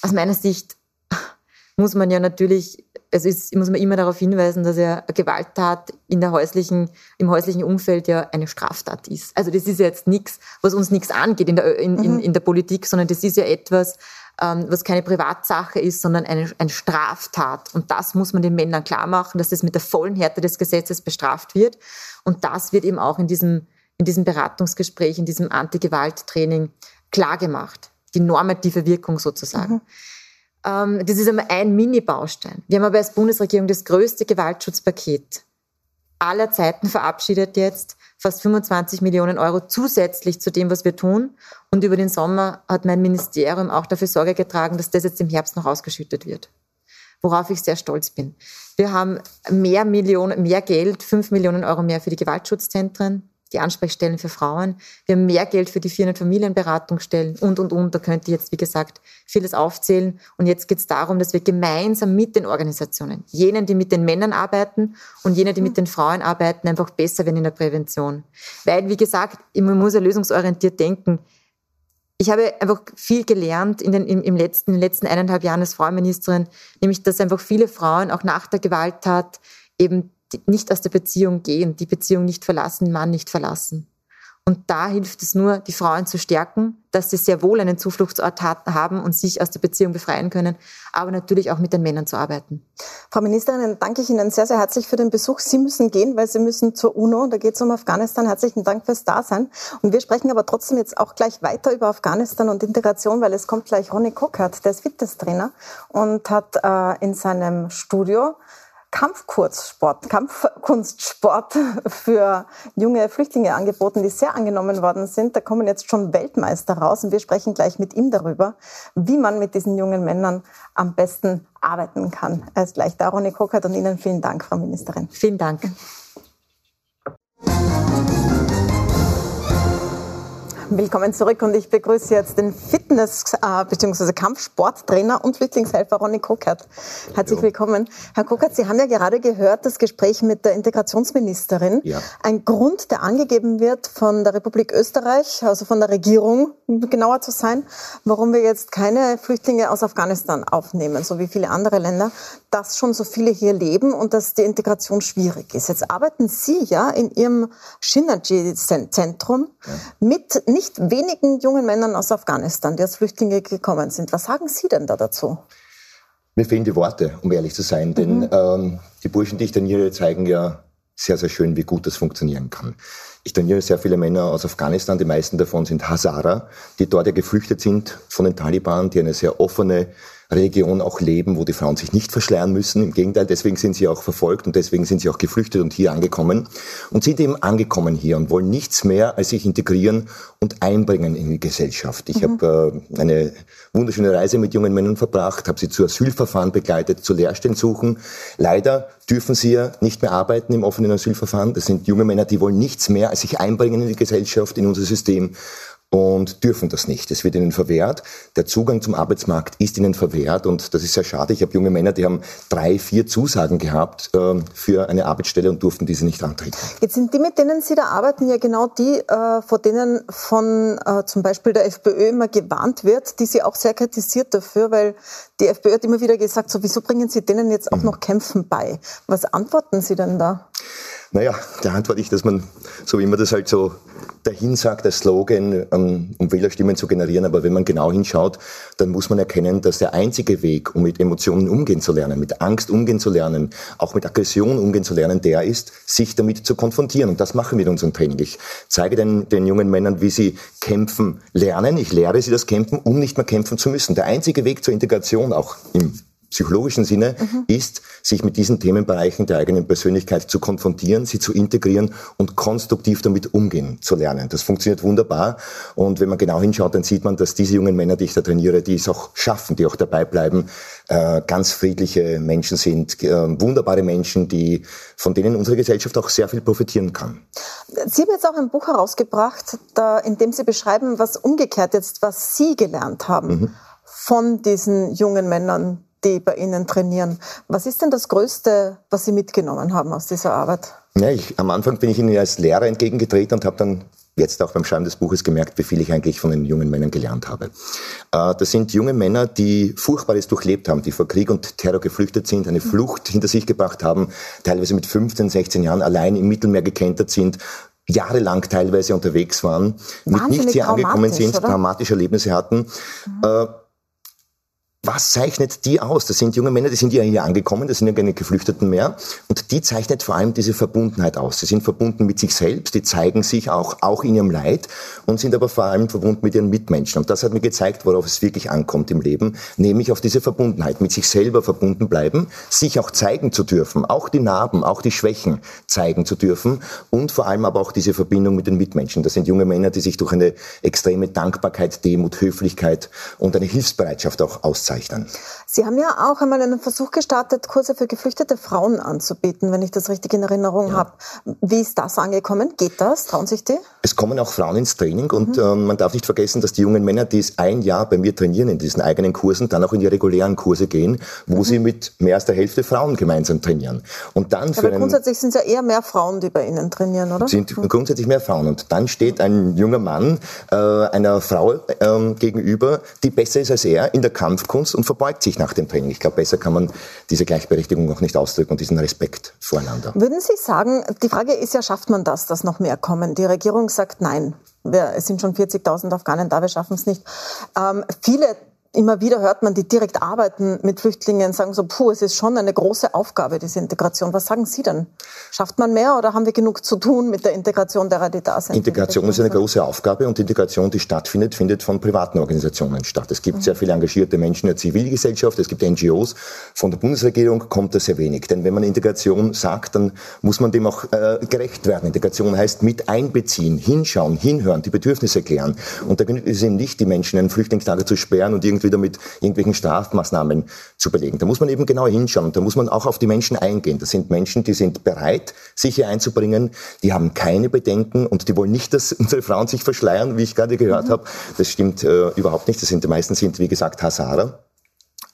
S2: Aus meiner Sicht muss man ja natürlich es ist, muss man immer darauf hinweisen, dass ja Gewalttat in der häuslichen, im häuslichen Umfeld ja eine Straftat ist. Also das ist ja jetzt nichts, was uns nichts angeht in der, in, in, mhm. in der Politik, sondern das ist ja etwas, ähm, was keine Privatsache ist, sondern eine, eine Straftat. Und das muss man den Männern klar machen, dass das mit der vollen Härte des Gesetzes bestraft wird. Und das wird eben auch in diesem, in diesem Beratungsgespräch, in diesem Anti-Gewalt-Training klar gemacht. Die normative Wirkung sozusagen. Mhm. Ähm, das ist einmal ein Mini-Baustein. Wir haben aber als Bundesregierung das größte Gewaltschutzpaket aller Zeiten verabschiedet jetzt, fast 25 Millionen Euro zusätzlich zu dem, was wir tun. Und über den Sommer hat mein Ministerium auch dafür Sorge getragen, dass das jetzt im Herbst noch ausgeschüttet wird. Worauf ich sehr stolz bin. Wir haben mehr Millionen, mehr Geld, 5 Millionen Euro mehr für die Gewaltschutzzentren, die Ansprechstellen für Frauen. Wir haben mehr Geld für die 400 Familienberatungsstellen und, und, und. Da könnte ich jetzt, wie gesagt, vieles aufzählen. Und jetzt geht es darum, dass wir gemeinsam mit den Organisationen, jenen, die mit den Männern arbeiten und jenen, die mit den Frauen arbeiten, einfach besser werden in der Prävention. Weil, wie gesagt, man muss ja lösungsorientiert denken. Ich habe einfach viel gelernt in den, im, im letzten, in den letzten eineinhalb Jahren als Frauenministerin, nämlich, dass einfach viele Frauen auch nach der Gewalttat eben nicht aus der Beziehung gehen, die Beziehung nicht verlassen, Mann nicht verlassen. Und da hilft es nur, die Frauen zu stärken, dass sie sehr wohl einen Zufluchtsort haben und sich aus der Beziehung befreien können, aber natürlich auch mit den Männern zu arbeiten.
S1: Frau Ministerin, danke ich Ihnen sehr, sehr herzlich für den Besuch. Sie müssen gehen, weil Sie müssen zur UNO. Da geht es um Afghanistan. Herzlichen Dank fürs Dasein. Und wir sprechen aber trotzdem jetzt auch gleich weiter über Afghanistan und Integration, weil es kommt gleich Ronny Kockert, der ist Fitnesstrainer und hat äh, in seinem Studio Kampfkurzsport, Kampfkunstsport für junge Flüchtlinge angeboten, die sehr angenommen worden sind. Da kommen jetzt schon Weltmeister raus und wir sprechen gleich mit ihm darüber, wie man mit diesen jungen Männern am besten arbeiten kann. Er ist gleich da, Ronny Kokert und Ihnen vielen Dank, Frau Ministerin.
S2: Vielen Dank.
S1: Willkommen zurück und ich begrüße jetzt den Fitness- äh, bzw. Kampfsporttrainer und Flüchtlingshelfer Ronny Kokert. Herzlich ja. willkommen. Herr Kokert, Sie haben ja gerade gehört, das Gespräch mit der Integrationsministerin. Ja. Ein Grund, der angegeben wird von der Republik Österreich, also von der Regierung, genauer zu sein, warum wir jetzt keine Flüchtlinge aus Afghanistan aufnehmen, so wie viele andere Länder, dass schon so viele hier leben und dass die Integration schwierig ist. Jetzt arbeiten Sie ja in Ihrem Synergy-Zentrum ja. mit nicht wenigen jungen Männern aus Afghanistan, die als Flüchtlinge gekommen sind. Was sagen Sie denn da dazu?
S4: Mir fehlen die Worte, um ehrlich zu sein, denn mhm. ähm, die Burschen, die ich trainiere, zeigen ja sehr, sehr schön, wie gut das funktionieren kann. Ich trainiere sehr viele Männer aus Afghanistan, die meisten davon sind Hazara, die dort ja geflüchtet sind von den Taliban, die eine sehr offene Region auch leben, wo die Frauen sich nicht verschleiern müssen. Im Gegenteil, deswegen sind sie auch verfolgt und deswegen sind sie auch geflüchtet und hier angekommen und sind eben angekommen hier und wollen nichts mehr als sich integrieren und einbringen in die Gesellschaft. Ich mhm. habe äh, eine wunderschöne Reise mit jungen Männern verbracht, habe sie zu Asylverfahren begleitet, zu Lehrstellen suchen. Leider dürfen sie ja nicht mehr arbeiten im offenen Asylverfahren. Das sind junge Männer, die wollen nichts mehr als sich einbringen in die Gesellschaft, in unser System und dürfen das nicht. Es wird ihnen verwehrt. Der Zugang zum Arbeitsmarkt ist ihnen verwehrt und das ist sehr schade. Ich habe junge Männer, die haben drei, vier Zusagen gehabt äh, für eine Arbeitsstelle und durften diese nicht antreten.
S1: Jetzt sind die, mit denen Sie da arbeiten, ja genau die, äh, vor denen von äh, zum Beispiel der FPÖ immer gewarnt wird, die Sie auch sehr kritisiert dafür, weil die FPÖ hat immer wieder gesagt, so wieso bringen Sie denen jetzt auch mhm. noch Kämpfen bei? Was antworten Sie denn da?
S4: Naja, da antworte ich, dass man, so wie man das halt so dahin sagt, der Slogan, um Wählerstimmen zu generieren, aber wenn man genau hinschaut, dann muss man erkennen, dass der einzige Weg, um mit Emotionen umgehen zu lernen, mit Angst umgehen zu lernen, auch mit Aggression umgehen zu lernen, der ist, sich damit zu konfrontieren. Und das machen wir in unserem Training. Ich zeige den, den jungen Männern, wie sie kämpfen lernen. Ich lehre sie das Kämpfen, um nicht mehr kämpfen zu müssen. Der einzige Weg zur Integration, auch im psychologischen Sinne mhm. ist, sich mit diesen Themenbereichen der eigenen Persönlichkeit zu konfrontieren, sie zu integrieren und konstruktiv damit umgehen zu lernen. Das funktioniert wunderbar. Und wenn man genau hinschaut, dann sieht man, dass diese jungen Männer, die ich da trainiere, die es auch schaffen, die auch dabei bleiben, äh, ganz friedliche Menschen sind, äh, wunderbare Menschen, die, von denen unsere Gesellschaft auch sehr viel profitieren kann.
S1: Sie haben jetzt auch ein Buch herausgebracht, da, in dem Sie beschreiben, was umgekehrt jetzt, was Sie gelernt haben. Mhm von diesen jungen Männern, die bei Ihnen trainieren. Was ist denn das Größte, was Sie mitgenommen haben aus dieser Arbeit?
S4: Ja, ich, am Anfang bin ich Ihnen als Lehrer entgegengetreten und habe dann jetzt auch beim Schreiben des Buches gemerkt, wie viel ich eigentlich von den jungen Männern gelernt habe. Äh, das sind junge Männer, die Furchtbares durchlebt haben, die vor Krieg und Terror geflüchtet sind, eine Flucht hinter sich gebracht haben, teilweise mit 15, 16 Jahren allein im Mittelmeer gekentert sind, jahrelang teilweise unterwegs waren, mit nichts hier angekommen sind, oder? dramatische Erlebnisse hatten. Mhm. Äh, was zeichnet die aus? Das sind junge Männer, die sind ja hier angekommen, das sind ja keine Geflüchteten mehr. Und die zeichnet vor allem diese Verbundenheit aus. Sie sind verbunden mit sich selbst, die zeigen sich auch, auch in ihrem Leid und sind aber vor allem verbunden mit ihren Mitmenschen. Und das hat mir gezeigt, worauf es wirklich ankommt im Leben, nämlich auf diese Verbundenheit, mit sich selber verbunden bleiben, sich auch zeigen zu dürfen, auch die Narben, auch die Schwächen zeigen zu dürfen und vor allem aber auch diese Verbindung mit den Mitmenschen. Das sind junge Männer, die sich durch eine extreme Dankbarkeit, Demut, Höflichkeit und eine Hilfsbereitschaft auch auszeichnen auszeichnen.
S1: Sie haben ja auch einmal einen Versuch gestartet, Kurse für geflüchtete Frauen anzubieten, wenn ich das richtig in Erinnerung ja. habe. Wie ist das angekommen? Geht das? Trauen sich die?
S4: Es kommen auch Frauen ins Training und mhm. ähm, man darf nicht vergessen, dass die jungen Männer, die es ein Jahr bei mir trainieren in diesen eigenen Kursen, dann auch in die regulären Kurse gehen, wo mhm. sie mit mehr als der Hälfte Frauen gemeinsam trainieren. Und dann
S1: für Aber grundsätzlich sind es ja eher mehr Frauen, die bei Ihnen trainieren, oder?
S4: Sind mhm. grundsätzlich mehr Frauen. Und dann steht ein junger Mann äh, einer Frau ähm, gegenüber, die besser ist als er in der Kampfkunst Trainings und verbeugt sich nach dem Training. Ich glaube, besser kann man diese Gleichberechtigung noch nicht ausdrücken und diesen Respekt voreinander.
S1: Würden Sie sagen, die Frage ist ja, schafft man das, dass noch mehr kommen? Die Regierung sagt nein. Wir, es sind schon 40.000 Afghanen da, wir schaffen es nicht. Ähm, viele immer wieder hört man, die direkt arbeiten mit Flüchtlingen, sagen so, puh, es ist schon eine große Aufgabe, diese Integration. Was sagen Sie denn? Schafft man mehr oder haben wir genug zu tun mit der Integration derer, die da sind?
S4: Integration ist eine große Aufgabe und Integration, die stattfindet, findet von privaten Organisationen statt. Es gibt mhm. sehr viele engagierte Menschen in der Zivilgesellschaft, es gibt NGOs. Von der Bundesregierung kommt das sehr wenig. Denn wenn man Integration sagt, dann muss man dem auch äh, gerecht werden. Integration heißt mit einbeziehen, hinschauen, hinhören, die Bedürfnisse klären. Und da genügt es eben nicht, die Menschen in ein Flüchtlingslager zu sperren und irgendwie wieder mit irgendwelchen Strafmaßnahmen zu belegen. Da muss man eben genau hinschauen und da muss man auch auf die Menschen eingehen. Das sind Menschen, die sind bereit, sich hier einzubringen, die haben keine Bedenken und die wollen nicht, dass unsere Frauen sich verschleiern, wie ich gerade gehört mhm. habe. Das stimmt äh, überhaupt nicht. Das sind, die meisten sind, wie gesagt, Hazara.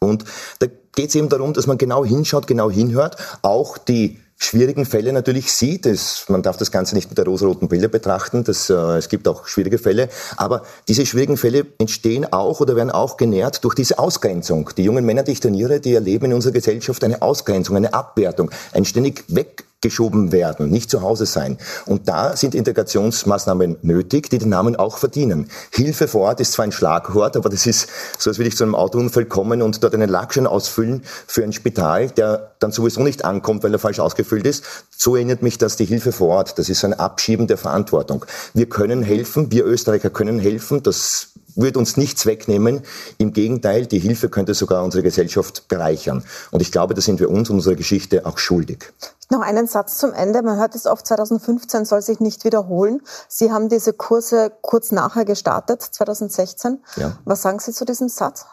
S4: Und da geht es eben darum, dass man genau hinschaut, genau hinhört, auch die schwierigen Fälle natürlich sieht. Es, man darf das Ganze nicht mit der rosaroten Bilder betrachten. Das, äh, es gibt auch schwierige Fälle. Aber diese schwierigen Fälle entstehen auch oder werden auch genährt durch diese Ausgrenzung. Die jungen Männer, die ich trainiere, die erleben in unserer Gesellschaft eine Ausgrenzung, eine Abwertung, ein ständig weg geschoben werden, nicht zu Hause sein. Und da sind Integrationsmaßnahmen nötig, die den Namen auch verdienen. Hilfe vor Ort ist zwar ein Schlagwort, aber das ist so, als würde ich zu einem Autounfall kommen und dort einen Lackschein ausfüllen für ein Spital, der dann sowieso nicht ankommt, weil er falsch ausgefüllt ist. So erinnert mich das die Hilfe vor Ort. Das ist ein Abschieben der Verantwortung. Wir können helfen, wir Österreicher können helfen. Das würde uns nichts wegnehmen. Im Gegenteil, die Hilfe könnte sogar unsere Gesellschaft bereichern. Und ich glaube, da sind wir uns und unserer Geschichte auch schuldig.
S1: Noch einen Satz zum Ende. Man hört es oft, 2015 soll sich nicht wiederholen. Sie haben diese Kurse kurz nachher gestartet, 2016. Ja. Was sagen Sie zu diesem Satz?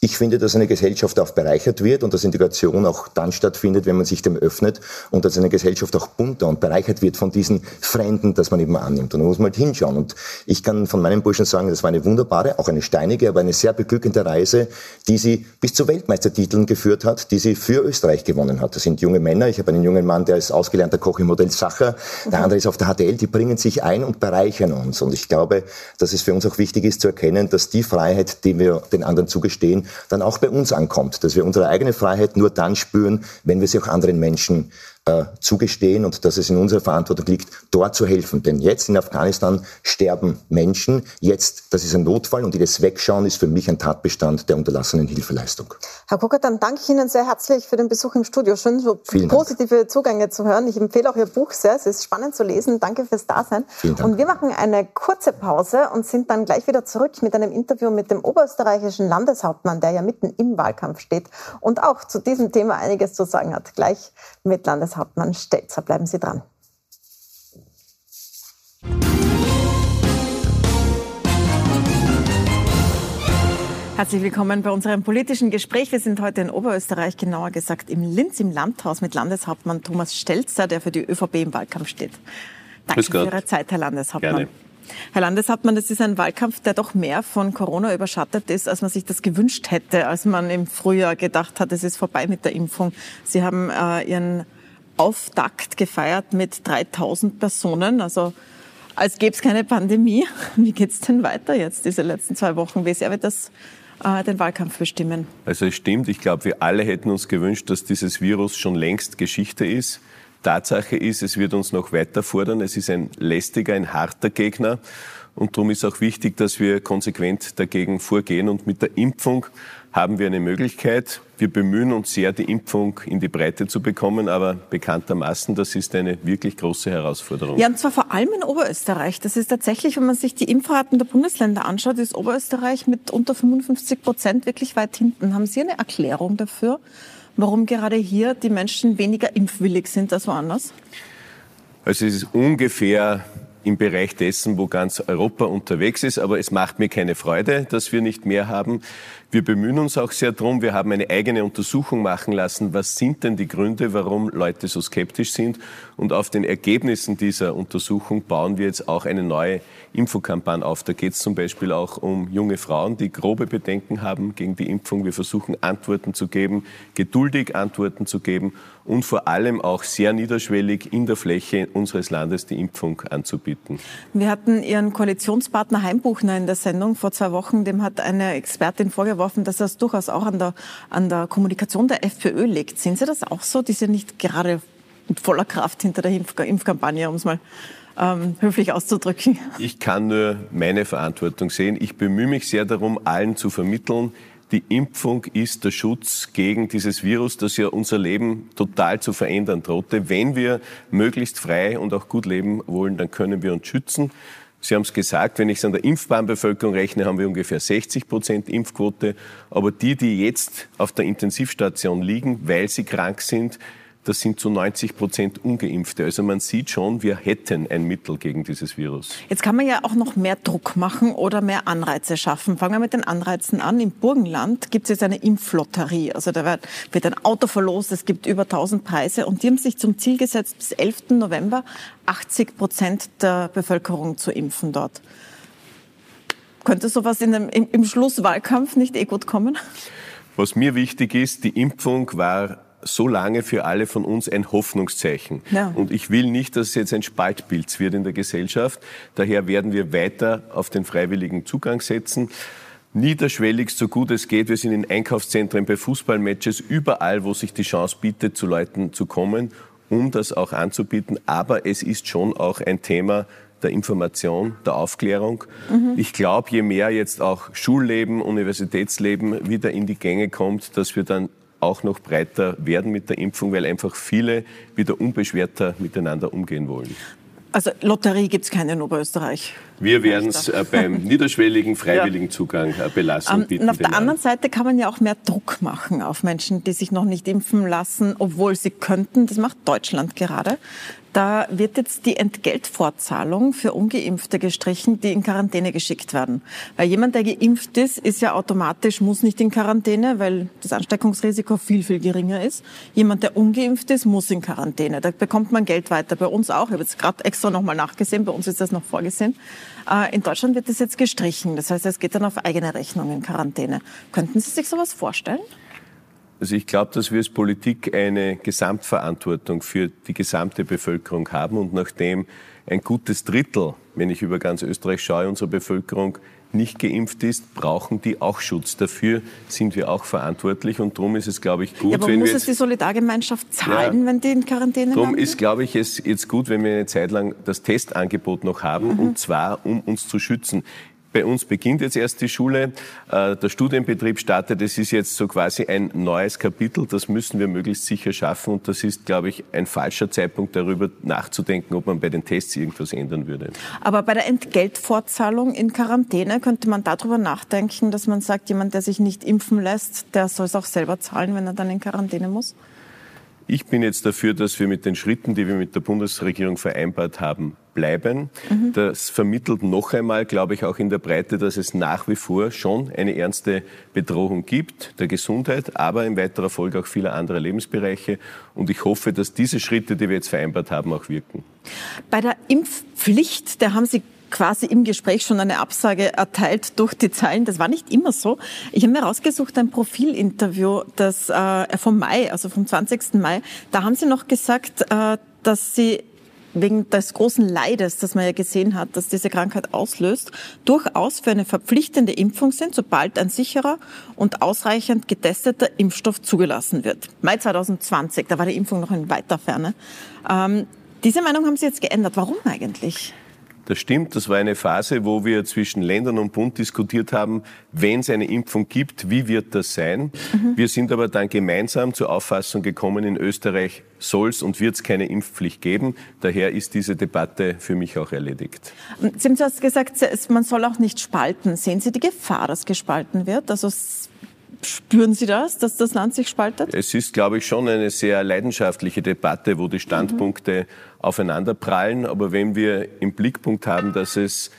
S4: Ich finde, dass eine Gesellschaft auch bereichert wird und dass Integration auch dann stattfindet, wenn man sich dem öffnet und dass eine Gesellschaft auch bunter und bereichert wird von diesen Fremden, das man eben annimmt. Und da muss man halt hinschauen. Und ich kann von meinen Burschen sagen, das war eine wunderbare, auch eine steinige, aber eine sehr beglückende Reise, die sie bis zu Weltmeistertiteln geführt hat, die sie für Österreich gewonnen hat. Das sind junge Männer. Ich habe einen jungen Mann, der ist ausgelernter Koch im Modell Sacher. Der andere ist auf der HTL. Die bringen sich ein und bereichern uns. Und ich glaube, dass es für uns auch wichtig ist zu erkennen, dass die Freiheit, die wir den anderen zugestehen, dann auch bei uns ankommt, dass wir unsere eigene Freiheit nur dann spüren, wenn wir sie auch anderen Menschen äh, zugestehen und dass es in unserer Verantwortung liegt, dort zu helfen. Denn jetzt in Afghanistan sterben Menschen. Jetzt, das ist ein Notfall und jedes Wegschauen ist für mich ein Tatbestand der unterlassenen Hilfeleistung.
S1: Herr Kucker, dann danke ich Ihnen sehr herzlich für den Besuch im Studio. Schön, so Vielen positive Dank. Zugänge zu hören. Ich empfehle auch Ihr Buch sehr. Es ist spannend zu lesen. Danke fürs Dasein. Vielen Dank. Und wir machen eine kurze Pause und sind dann gleich wieder zurück mit einem Interview mit dem oberösterreichischen Landeshauptmann, der ja mitten im Wahlkampf steht und auch zu diesem Thema einiges zu sagen hat. Gleich mit Landeshauptmann Hauptmann Stelzer. Bleiben Sie dran. Herzlich willkommen bei unserem politischen Gespräch. Wir sind heute in Oberösterreich, genauer gesagt im Linz im Landhaus mit Landeshauptmann Thomas Stelzer, der für die ÖVP im Wahlkampf steht. Danke für Ihre Zeit, Herr Landeshauptmann. Gerne. Herr Landeshauptmann, das ist ein Wahlkampf, der doch mehr von Corona überschattet ist, als man sich das gewünscht hätte, als man im Frühjahr gedacht hat, es ist vorbei mit der Impfung. Sie haben äh, Ihren Auftakt gefeiert mit 3000 Personen. Also als gäbe es keine Pandemie. Wie geht es denn weiter jetzt, diese letzten zwei Wochen? Wie sehr wird das äh, den Wahlkampf bestimmen?
S5: Also es stimmt. Ich glaube, wir alle hätten uns gewünscht, dass dieses Virus schon längst Geschichte ist. Tatsache ist, es wird uns noch weiter fordern. Es ist ein lästiger, ein harter Gegner. Und darum ist auch wichtig, dass wir konsequent dagegen vorgehen. Und mit der Impfung haben wir eine Möglichkeit. Wir bemühen uns sehr, die Impfung in die Breite zu bekommen, aber bekanntermaßen, das ist eine wirklich große Herausforderung.
S1: Ja, und zwar vor allem in Oberösterreich. Das ist tatsächlich, wenn man sich die Impfraten der Bundesländer anschaut, ist Oberösterreich mit unter 55 Prozent wirklich weit hinten. Haben Sie eine Erklärung dafür, warum gerade hier die Menschen weniger impfwillig sind als woanders?
S5: Also es ist ungefähr im Bereich dessen, wo ganz Europa unterwegs ist. Aber es macht mir keine Freude, dass wir nicht mehr haben. Wir bemühen uns auch sehr darum. Wir haben eine eigene Untersuchung machen lassen. Was sind denn die Gründe, warum Leute so skeptisch sind? Und auf den Ergebnissen dieser Untersuchung bauen wir jetzt auch eine neue Infokampagne auf. Da geht es zum Beispiel auch um junge Frauen, die grobe Bedenken haben gegen die Impfung. Wir versuchen Antworten zu geben, geduldig Antworten zu geben und vor allem auch sehr niederschwellig in der Fläche unseres Landes die Impfung anzubieten.
S1: Wir hatten Ihren Koalitionspartner Heimbuchner in der Sendung vor zwei Wochen. Dem hat eine Expertin vorgeworfen, vorgeworfen, dass das durchaus auch an der, an der Kommunikation der FPÖ liegt. Sehen Sie das auch so, die sind nicht gerade mit voller Kraft hinter der Impf Impfkampagne, um es mal ähm, höflich auszudrücken?
S5: Ich kann nur meine Verantwortung sehen. Ich bemühe mich sehr darum, allen zu vermitteln, die Impfung ist der Schutz gegen dieses Virus, das ja unser Leben total zu verändern drohte. Wenn wir möglichst frei und auch gut leben wollen, dann können wir uns schützen. Sie haben es gesagt, wenn ich es an der impfbaren Bevölkerung rechne, haben wir ungefähr 60 Prozent Impfquote. Aber die, die jetzt auf der Intensivstation liegen, weil sie krank sind, das sind zu 90 Prozent ungeimpfte. Also man sieht schon, wir hätten ein Mittel gegen dieses Virus.
S1: Jetzt kann man ja auch noch mehr Druck machen oder mehr Anreize schaffen. Fangen wir mit den Anreizen an. Im Burgenland gibt es jetzt eine Impflotterie. Also da wird, ein Auto verlost, es gibt über 1000 Preise und die haben sich zum Ziel gesetzt, bis 11. November 80 Prozent der Bevölkerung zu impfen dort. Könnte sowas in dem, im, im Schlusswahlkampf nicht eh gut kommen?
S5: Was mir wichtig ist, die Impfung war so lange für alle von uns ein Hoffnungszeichen. Ja. Und ich will nicht, dass es jetzt ein Spaltpilz wird in der Gesellschaft. Daher werden wir weiter auf den freiwilligen Zugang setzen. Niederschwellig, so gut es geht. Wir sind in Einkaufszentren, bei Fußballmatches, überall, wo sich die Chance bietet, zu Leuten zu kommen, um das auch anzubieten. Aber es ist schon auch ein Thema, der Information, der Aufklärung. Mhm. Ich glaube, je mehr jetzt auch Schulleben, Universitätsleben wieder in die Gänge kommt, dass wir dann auch noch breiter werden mit der Impfung, weil einfach viele wieder unbeschwerter miteinander umgehen wollen.
S1: Also Lotterie gibt es keine in Oberösterreich.
S5: Wir werden es äh, beim niederschwelligen, freiwilligen. Zugang äh, belassen.
S1: Um, und auf der anderen Seite kann man ja auch mehr Druck machen auf Menschen, die sich noch nicht impfen lassen, obwohl sie könnten. Das macht Deutschland gerade. Da wird jetzt die Entgeltfortzahlung für Ungeimpfte gestrichen, die in Quarantäne geschickt werden. Weil jemand, der geimpft ist, ist ja automatisch, muss nicht in Quarantäne, weil das Ansteckungsrisiko viel, viel geringer ist. Jemand, der ungeimpft ist, muss in Quarantäne. Da bekommt man Geld weiter. Bei uns auch. Ich habe jetzt gerade extra nochmal nachgesehen. Bei uns ist das noch vorgesehen. Äh, in Deutschland wird das jetzt gestrichen. Das heißt, es geht dann auf eigene Rechnung in Quarantäne. Könnten Sie sich sowas vorstellen?
S5: Also ich glaube, dass wir als Politik eine Gesamtverantwortung für die gesamte Bevölkerung haben und nachdem ein gutes Drittel, wenn ich über ganz Österreich schaue, unserer Bevölkerung nicht geimpft ist, brauchen die auch Schutz. Dafür sind wir auch verantwortlich und darum ist es, glaube ich, gut,
S1: ja, aber
S5: wenn
S1: muss
S5: wir
S1: es die Solidargemeinschaft zahlen, ja, wenn die in Quarantäne
S5: Darum ist, glaube ich, es jetzt gut, wenn wir eine Zeit lang das Testangebot noch haben mhm. und zwar, um uns zu schützen. Bei uns beginnt jetzt erst die Schule, äh, der Studienbetrieb startet. Es ist jetzt so quasi ein neues Kapitel. Das müssen wir möglichst sicher schaffen. Und das ist, glaube ich, ein falscher Zeitpunkt, darüber nachzudenken, ob man bei den Tests irgendwas ändern würde.
S1: Aber bei der Entgeltfortzahlung in Quarantäne könnte man darüber nachdenken, dass man sagt, jemand, der sich nicht impfen lässt, der soll es auch selber zahlen, wenn er dann in Quarantäne muss?
S5: Ich bin jetzt dafür, dass wir mit den Schritten, die wir mit der Bundesregierung vereinbart haben, bleiben. Mhm. Das vermittelt noch einmal, glaube ich, auch in der Breite, dass es nach wie vor schon eine ernste Bedrohung gibt der Gesundheit, aber in weiterer Folge auch vieler anderer Lebensbereiche. Und ich hoffe, dass diese Schritte, die wir jetzt vereinbart haben, auch wirken.
S1: Bei der Impfpflicht, da haben Sie quasi im Gespräch schon eine Absage erteilt durch die Zeilen. Das war nicht immer so. Ich habe mir rausgesucht ein Profilinterview, das äh, vom Mai, also vom 20. Mai. Da haben Sie noch gesagt, äh, dass Sie wegen des großen Leides, das man ja gesehen hat, dass diese Krankheit auslöst, durchaus für eine verpflichtende Impfung sind, sobald ein sicherer und ausreichend getesteter Impfstoff zugelassen wird. Mai 2020, da war die Impfung noch in weiter Ferne. Ähm, diese Meinung haben Sie jetzt geändert. Warum eigentlich?
S5: Das stimmt, das war eine Phase, wo wir zwischen Ländern und Bund diskutiert haben, wenn es eine Impfung gibt, wie wird das sein? Mhm. Wir sind aber dann gemeinsam zur Auffassung gekommen, in Österreich soll es und wird es keine Impfpflicht geben. Daher ist diese Debatte für mich auch erledigt.
S1: Sie haben zuerst gesagt, man soll auch nicht spalten. Sehen Sie die Gefahr, dass gespalten wird? Also Spüren Sie das, dass das Land sich spaltet?
S5: Es ist, glaube ich, schon eine sehr leidenschaftliche Debatte, wo die Standpunkte mhm. aufeinanderprallen. Aber wenn wir im Blickpunkt haben, dass es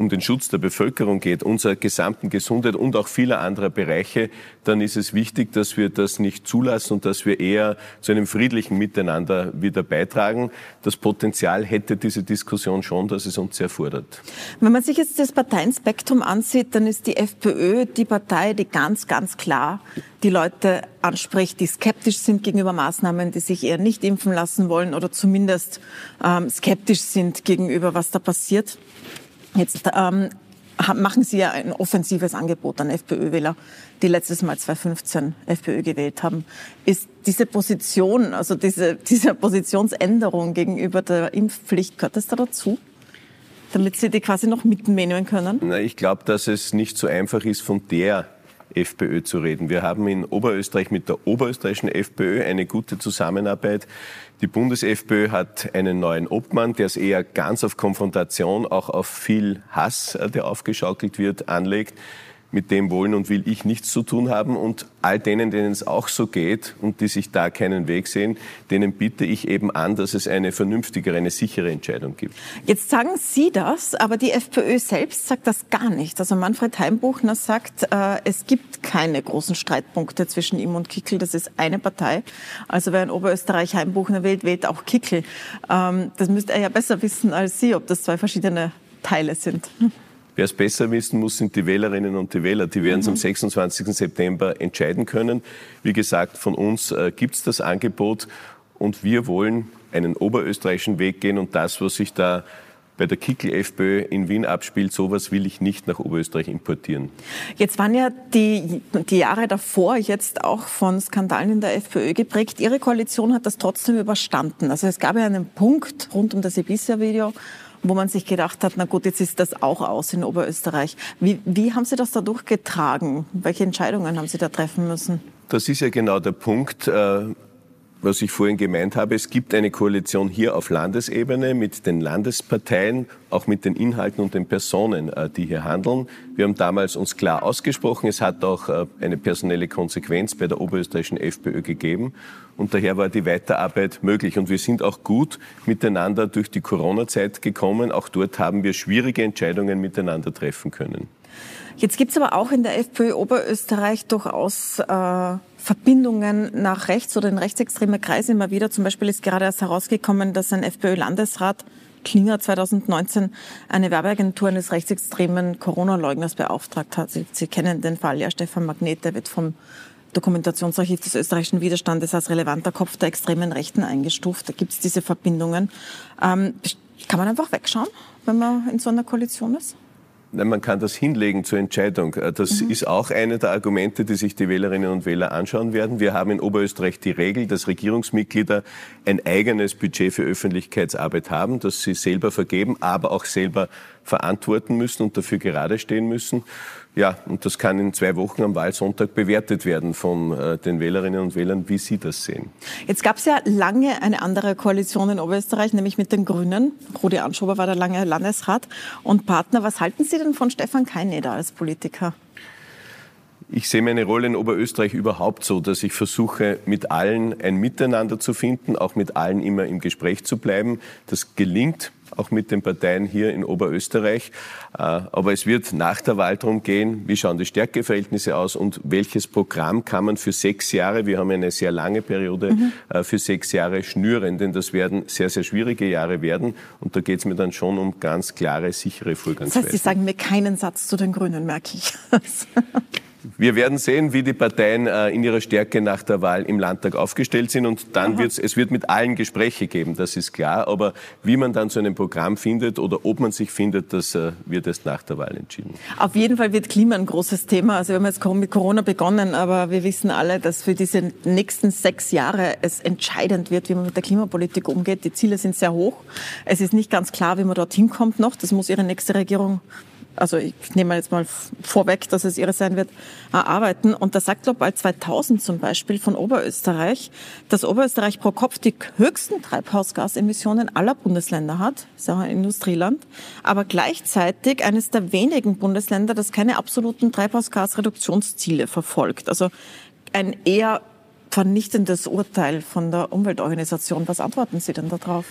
S5: um den Schutz der Bevölkerung geht, unserer gesamten Gesundheit und auch vieler anderer Bereiche, dann ist es wichtig, dass wir das nicht zulassen und dass wir eher zu einem friedlichen Miteinander wieder beitragen. Das Potenzial hätte diese Diskussion schon, dass es uns sehr fordert.
S1: Wenn man sich jetzt das Parteienspektrum ansieht, dann ist die FPÖ die Partei, die ganz, ganz klar die Leute anspricht, die skeptisch sind gegenüber Maßnahmen, die sich eher nicht impfen lassen wollen oder zumindest ähm, skeptisch sind gegenüber, was da passiert. Jetzt ähm, machen Sie ja ein offensives Angebot an FPÖ-Wähler, die letztes Mal 2015 FPÖ gewählt haben. Ist diese Position, also diese, diese Positionsänderung gegenüber der Impfpflicht, gehört das da dazu? Damit Sie die quasi noch mitnehmen können?
S5: Na, ich glaube, dass es nicht so einfach ist, von der FPÖ zu reden. Wir haben in Oberösterreich mit der oberösterreichischen FPÖ eine gute Zusammenarbeit. Die Bundes-FPÖ hat einen neuen Obmann, der es eher ganz auf Konfrontation, auch auf viel Hass, äh, der aufgeschaukelt wird, anlegt mit dem wollen und will ich nichts zu tun haben. Und all denen, denen es auch so geht und die sich da keinen Weg sehen, denen bitte ich eben an, dass es eine vernünftigere, eine sichere Entscheidung gibt.
S1: Jetzt sagen Sie das, aber die FPÖ selbst sagt das gar nicht. Also Manfred Heimbuchner sagt, äh, es gibt keine großen Streitpunkte zwischen ihm und Kickel. Das ist eine Partei. Also wer in Oberösterreich Heimbuchner wählt, wählt auch Kickel. Ähm, das müsste er ja besser wissen als Sie, ob das zwei verschiedene Teile sind.
S5: Wer es besser wissen muss, sind die Wählerinnen und die Wähler. Die werden es mhm. am 26. September entscheiden können. Wie gesagt, von uns äh, gibt es das Angebot und wir wollen einen oberösterreichischen Weg gehen und das, was sich da bei der Kickel FPÖ in Wien abspielt, sowas will ich nicht nach Oberösterreich importieren.
S1: Jetzt waren ja die, die Jahre davor jetzt auch von Skandalen in der FPÖ geprägt. Ihre Koalition hat das trotzdem überstanden. Also es gab ja einen Punkt rund um das Ibiza-Video, wo man sich gedacht hat, na gut, jetzt ist das auch aus in Oberösterreich. Wie, wie haben Sie das da durchgetragen? Welche Entscheidungen haben Sie da treffen müssen?
S5: Das ist ja genau der Punkt. Äh was ich vorhin gemeint habe, es gibt eine Koalition hier auf Landesebene mit den Landesparteien, auch mit den Inhalten und den Personen, äh, die hier handeln. Wir haben damals uns klar ausgesprochen. Es hat auch äh, eine personelle Konsequenz bei der oberösterreichischen FPÖ gegeben. Und daher war die Weiterarbeit möglich. Und wir sind auch gut miteinander durch die Corona-Zeit gekommen. Auch dort haben wir schwierige Entscheidungen miteinander treffen können.
S1: Jetzt gibt es aber auch in der FPÖ Oberösterreich durchaus äh, Verbindungen nach rechts oder in rechtsextreme Kreise immer wieder. Zum Beispiel ist gerade erst herausgekommen, dass ein FPÖ-Landesrat Klinger 2019 eine Werbeagentur eines rechtsextremen Corona-Leugners beauftragt hat. Sie, Sie, kennen den Fall, ja, Stefan Magnet, der wird vom Dokumentationsarchiv des österreichischen Widerstandes als relevanter Kopf der extremen Rechten eingestuft. Da gibt es diese Verbindungen. Ähm, kann man einfach wegschauen, wenn man in so einer Koalition ist?
S5: Nein, man kann das hinlegen zur Entscheidung. Äh, das mhm. ist auch eine der Argumente, die sich die Wählerinnen und Wähler anschauen werden. Wir haben in Oberösterreich die Regel, dass Regierungsmitglieder ein eigenes Budget für Öffentlichkeitsarbeit haben, das sie selber vergeben, aber auch selber verantworten müssen und dafür gerade stehen müssen. Ja, und das kann in zwei Wochen am Wahlsonntag bewertet werden von äh, den Wählerinnen und Wählern, wie sie das sehen.
S1: Jetzt gab es ja lange eine andere Koalition in Oberösterreich, nämlich mit den Grünen. Rudi Anschober war der lange Landesrat und Partner. Was halten Sie denn von Stefan Keineder als Politiker?
S5: Ich sehe meine Rolle in Oberösterreich überhaupt so, dass ich versuche, mit allen ein Miteinander zu finden, auch mit allen immer im Gespräch zu bleiben. Das gelingt auch mit den Parteien hier in Oberösterreich. Äh, aber es wird nach der Wahl darum gehen, wie schauen die Stärkeverhältnisse aus und welches Programm kann man für sechs Jahre, wir haben eine sehr lange Periode, mhm. Äh, für sechs Jahre schnüren, denn das werden sehr, sehr schwierige Jahre werden. Und da geht es mir dann schon um ganz klare, sichere Vorgangsweisen.
S1: Das heißt, Sie sagen mir keinen Satz zu den Grünen, merke ich.
S5: Wir werden sehen, wie die Parteien äh, in ihrer Stärke nach der Wahl im Landtag aufgestellt sind und dann wird es wird mit allen Gespräche geben, das ist klar. Aber wie man dann zu einem Programm findet oder ob man sich findet, das äh, wird erst nach der Wahl entschieden.
S1: Auf jeden Fall wird Klima ein großes Thema. Also wir haben jetzt mit Corona begonnen, aber wir wissen alle, dass für diese nächsten sechs Jahre es entscheidend wird, wie man mit der Klimapolitik umgeht. Die Ziele sind sehr hoch. Es ist nicht ganz klar, wie man dorthin kommt noch. Das muss Ihre nächste Regierung also ich nehme jetzt mal vorweg, dass es ihre sein wird, erarbeiten. Und da sagt Global 2000 zum Beispiel von Oberösterreich, dass Oberösterreich pro Kopf die höchsten Treibhausgasemissionen aller Bundesländer hat, ist ja ein Industrieland, aber gleichzeitig eines der wenigen Bundesländer, das keine absoluten Treibhausgasreduktionsziele verfolgt. Also ein eher vernichtendes Urteil von der Umweltorganisation. Was antworten Sie denn darauf?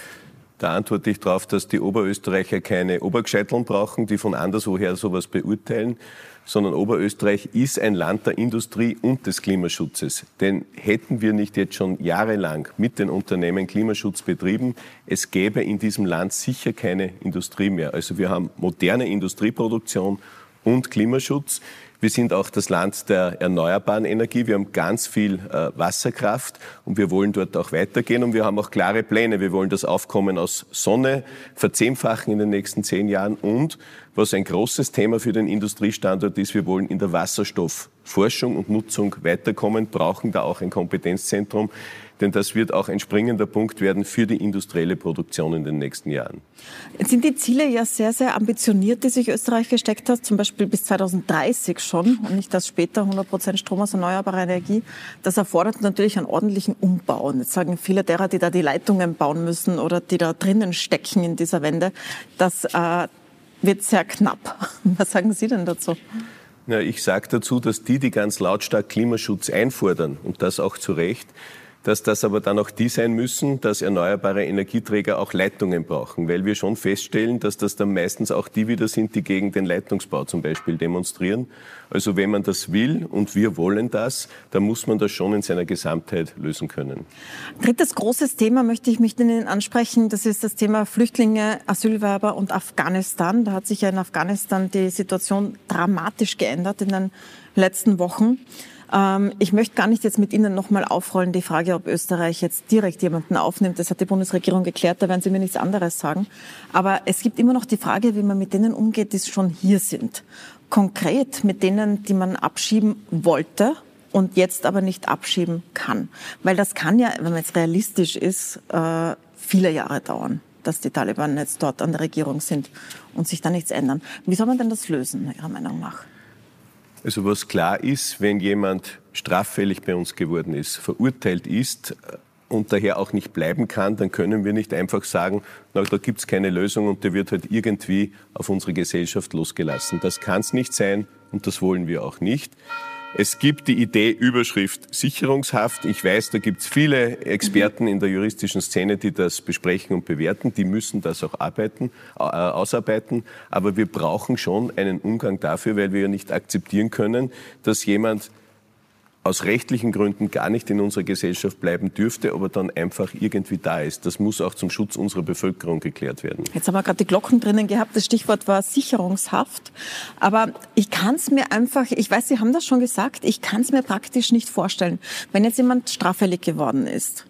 S5: Da antworte ich darauf, dass die Oberösterreicher keine Obergescheiteln brauchen, die von anderswoher sowas beurteilen, sondern Oberösterreich ist ein Land der Industrie und des Klimaschutzes. Denn hätten wir nicht jetzt schon jahrelang mit den Unternehmen Klimaschutz betrieben, es gäbe in diesem Land sicher keine Industrie mehr. Also wir haben moderne Industrieproduktion und Klimaschutz. Wir sind auch das Land der erneuerbaren Energie. Wir haben ganz viel äh, Wasserkraft und wir wollen dort auch weitergehen. Und wir haben auch klare Pläne. Wir wollen das Aufkommen aus Sonne verzehnfachen in den nächsten zehn Jahren und Was ein großes Thema für den Industriestandort ist, wir wollen in der Wasserstoffforschung und Nutzung weiterkommen, brauchen da auch ein Kompetenzzentrum denn das wird auch ein springender Punkt werden für die industrielle Produktion in den nächsten Jahren.
S1: Jetzt sind die Ziele ja sehr, sehr ambitioniert, die sich Österreich gesteckt hat, zum Beispiel bis 2030 schon und nicht das später 100 Prozent Strom aus erneuerbarer Energie. Das erfordert natürlich einen ordentlichen Umbau. Und jetzt sagen viele derer, die da die Leitungen bauen müssen oder die da drinnen stecken in dieser Wende, das äh, wird sehr knapp. Was sagen Sie denn dazu?
S5: Ja, ich sage dazu, dass die, die ganz lautstark Klimaschutz einfordern, und das auch zu Recht, dass das aber dann auch die sein müssen, dass erneuerbare Energieträger auch Leitungen brauchen, weil wir schon feststellen, dass das dann meistens auch die wieder sind, die gegen den Leitungsbau zum Beispiel demonstrieren. Also wenn man das will und wir wollen das, dann muss man das schon in seiner Gesamtheit lösen können.
S1: Drittes großes Thema möchte ich mich Ihnen ansprechen. Das ist das Thema Flüchtlinge, Asylwerber und Afghanistan. Da hat sich ja in Afghanistan die Situation dramatisch geändert in den letzten Wochen. Ähm, ich möchte gar nicht jetzt mit Ihnen nochmal aufrollen, die Frage, ob Österreich jetzt direkt jemanden aufnimmt. Das hat die Bundesregierung geklärt, da werden Sie mir nichts anderes sagen. Aber es gibt immer noch die Frage, wie man mit denen umgeht, die schon hier sind. Konkret mit denen, die man abschieben wollte und jetzt aber nicht abschieben kann. Weil das kann ja, wenn man jetzt realistisch ist, äh, viele Jahre dauern dass die Taliban jetzt dort an der Regierung sind und sich da nichts ändern. Wie soll man denn das lösen, Ihrer Meinung nach?
S5: Also was klar ist, wenn jemand straffällig bei uns geworden ist, verurteilt ist äh, und daher auch nicht bleiben kann, dann können wir nicht einfach sagen, na, da gibt's keine Lösung und der wird halt irgendwie auf unsere Gesellschaft losgelassen. Das kann es nicht sein und das wollen wir auch nicht. Es gibt die Idee Überschrift Sicherungshaft. Ich weiß, da gibt es viele Experten in der juristischen Szene, die das besprechen und bewerten. Die müssen das auch arbeiten, äh, ausarbeiten. Aber wir brauchen schon einen Umgang dafür, weil wir ja nicht akzeptieren können, dass jemand aus rechtlichen Gründen gar nicht in unserer Gesellschaft bleiben dürfte, aber dann einfach irgendwie da ist. Das muss auch zum Schutz unserer Bevölkerung geklärt werden.
S1: Jetzt haben wir gerade die Glocken drinnen gehabt. Das Stichwort war Sicherungshaft. Aber ich kann es mir einfach, ich weiß, Sie haben das schon gesagt, ich kann es mir praktisch nicht vorstellen. Wenn jetzt jemand straffällig geworden ist,